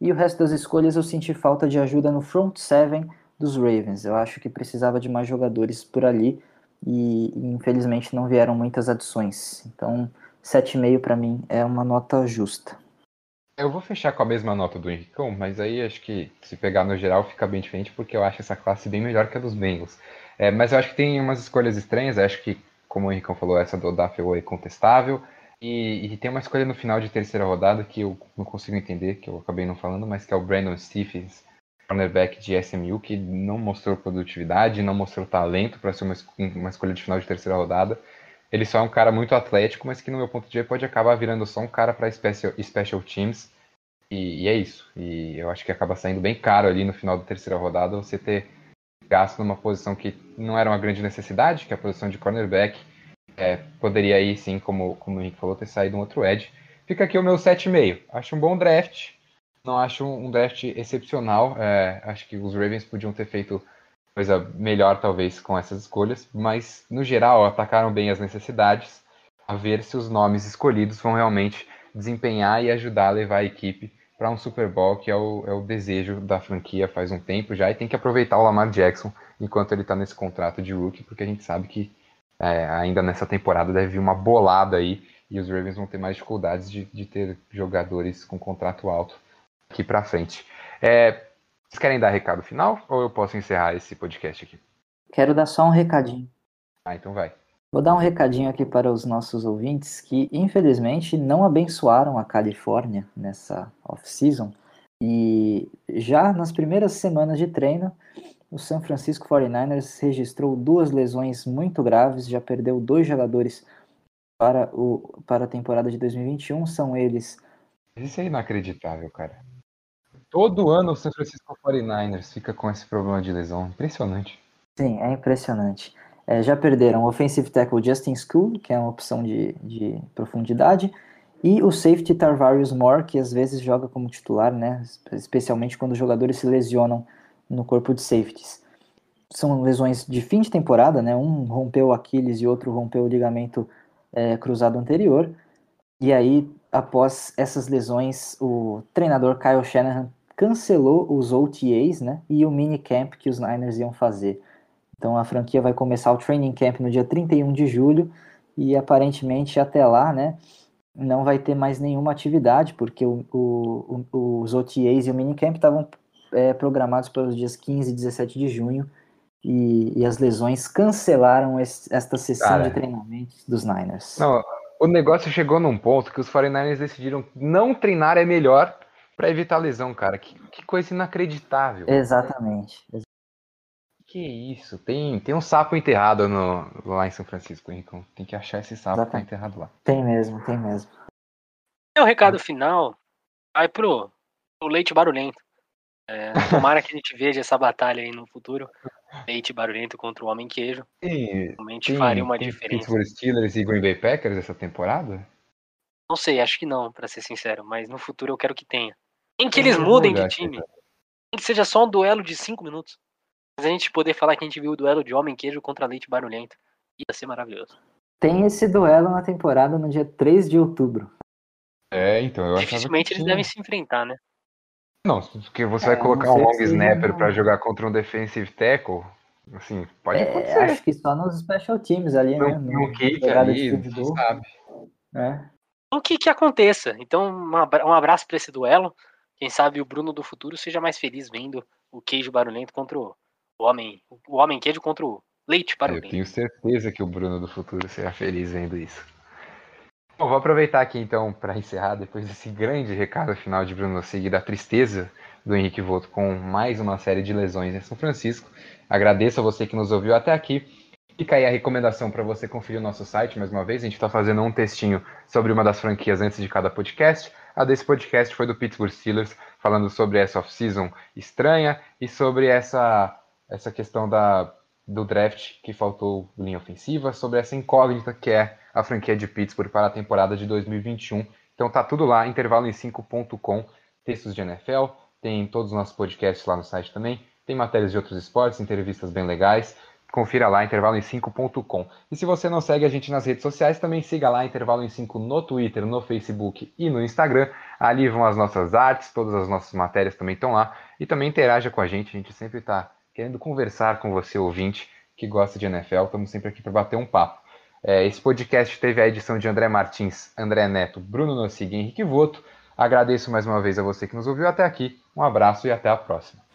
E o resto das escolhas eu senti falta de ajuda no front seven dos Ravens. Eu acho que precisava de mais jogadores por ali e, infelizmente não vieram muitas adições. Então, 7,5 para mim é uma nota justa. Eu vou fechar com a mesma nota do Henricão, mas aí acho que se pegar no geral fica bem diferente, porque eu acho essa classe bem melhor que a dos Bengals. É, mas eu acho que tem umas escolhas estranhas, acho que, como o Henricão falou, essa do Daffel é contestável. E, e, tem uma escolha no final de terceira rodada que eu não consigo entender, que eu acabei não falando, mas que é o Brandon Stephens, cornerback de SMU, que não mostrou produtividade, não mostrou talento para ser uma, uma escolha de final de terceira rodada. Ele só é um cara muito atlético, mas que no meu ponto de vista pode acabar virando só um cara para special, special teams. E, e, é isso. E eu acho que acaba saindo bem caro ali no final da terceira rodada você ter gasto numa posição que não era uma grande necessidade, que é a posição de cornerback. É, poderia aí sim, como, como o Henrique falou, ter saído um outro edge. Fica aqui o meu 7,5. Acho um bom draft. Não acho um draft excepcional. É, acho que os Ravens podiam ter feito coisa melhor, talvez, com essas escolhas, mas no geral atacaram bem as necessidades, a ver se os nomes escolhidos vão realmente desempenhar e ajudar a levar a equipe para um Super Bowl, que é o, é o desejo da franquia faz um tempo já, e tem que aproveitar o Lamar Jackson enquanto ele está nesse contrato de rookie, porque a gente sabe que é, ainda nessa temporada deve vir uma bolada aí, e os Ravens vão ter mais dificuldades de, de ter jogadores com contrato alto aqui para frente. É, vocês querem dar recado final ou eu posso encerrar esse podcast aqui? Quero dar só um recadinho. Ah, então vai. Vou dar um recadinho aqui para os nossos ouvintes que, infelizmente, não abençoaram a Califórnia nessa off-season. E já nas primeiras semanas de treino, o San Francisco 49ers registrou duas lesões muito graves, já perdeu dois jogadores para, o, para a temporada de 2021. São eles. Isso é inacreditável, cara. Todo ano o San Francisco 49ers fica com esse problema de lesão. Impressionante. Sim, é impressionante. É, já perderam o offensive tackle Justin School, que é uma opção de, de profundidade, e o safety Tarvarius Moore, que às vezes joga como titular, né? especialmente quando os jogadores se lesionam no corpo de safeties. São lesões de fim de temporada, né? um rompeu o Aquiles e outro rompeu o ligamento é, cruzado anterior, e aí, após essas lesões, o treinador Kyle Shanahan cancelou os OTAs, né, e o minicamp que os Niners iam fazer. Então a franquia vai começar o training camp no dia 31 de julho e aparentemente até lá, né, não vai ter mais nenhuma atividade, porque o, o, o, os OTAs e o minicamp estavam é, programados para os dias 15 e 17 de junho e, e as lesões cancelaram esse, esta sessão Cara, de treinamentos dos Niners. Não, o negócio chegou num ponto que os 49ers decidiram não treinar é melhor para evitar lesão, cara. Que, que, coisa inacreditável. Exatamente. Que isso? Tem, tem um sapo enterrado no, lá em São Francisco, Henricão. Tem que achar esse sapo que tá enterrado lá. Tem mesmo, tem mesmo. o recado final vai pro, pro Leite Barulhento. É, tomara que a gente veja essa batalha aí no futuro. Leite Barulhento contra o Homem Queijo. Realmente tem, faria uma tem diferença. Pittsburgh Steelers e Green Bay Packers essa temporada? Não sei, acho que não, para ser sincero. Mas no futuro eu quero que tenha. Em que eles mudem de time. Em que seja só um duelo de 5 minutos. Mas a gente poder falar que a gente viu o duelo de homem queijo contra leite barulhento. Ia ser maravilhoso. Tem esse duelo na temporada no dia 3 de outubro. É, então eu Dificilmente eles devem se enfrentar, né? Não, porque você é, vai colocar um long snapper para jogar contra um defensive tackle, assim, pode é, acontecer. Acho que só nos special teams ali, né? No, kick ali, sabe. É. O que que aconteça. Então, um abraço para esse duelo. Quem sabe o Bruno do futuro seja mais feliz vendo o queijo barulhento contra o homem, o homem queijo contra o leite barulhento. Eu tenho certeza que o Bruno do futuro será feliz vendo isso. Bom, vou aproveitar aqui então para encerrar depois desse grande recado final de Bruno Sig da tristeza do Henrique Voto com mais uma série de lesões em São Francisco. Agradeço a você que nos ouviu até aqui. Fica aí a recomendação para você conferir o nosso site mais uma vez. A gente está fazendo um textinho sobre uma das franquias antes de cada podcast. A desse podcast foi do Pittsburgh Steelers, falando sobre essa off-season estranha e sobre essa, essa questão da, do draft que faltou linha ofensiva, sobre essa incógnita que é a franquia de Pittsburgh para a temporada de 2021. Então tá tudo lá, intervaloem5.com, textos de NFL, tem todos os nossos podcasts lá no site também, tem matérias de outros esportes, entrevistas bem legais. Confira lá, intervaloem5.com. E se você não segue a gente nas redes sociais, também siga lá, Intervalo em 5 no Twitter, no Facebook e no Instagram. Ali vão as nossas artes, todas as nossas matérias também estão lá. E também interaja com a gente, a gente sempre está querendo conversar com você, ouvinte, que gosta de NFL. Estamos sempre aqui para bater um papo. É, esse podcast teve a edição de André Martins, André Neto, Bruno Nossig e Henrique Voto. Agradeço mais uma vez a você que nos ouviu até aqui. Um abraço e até a próxima.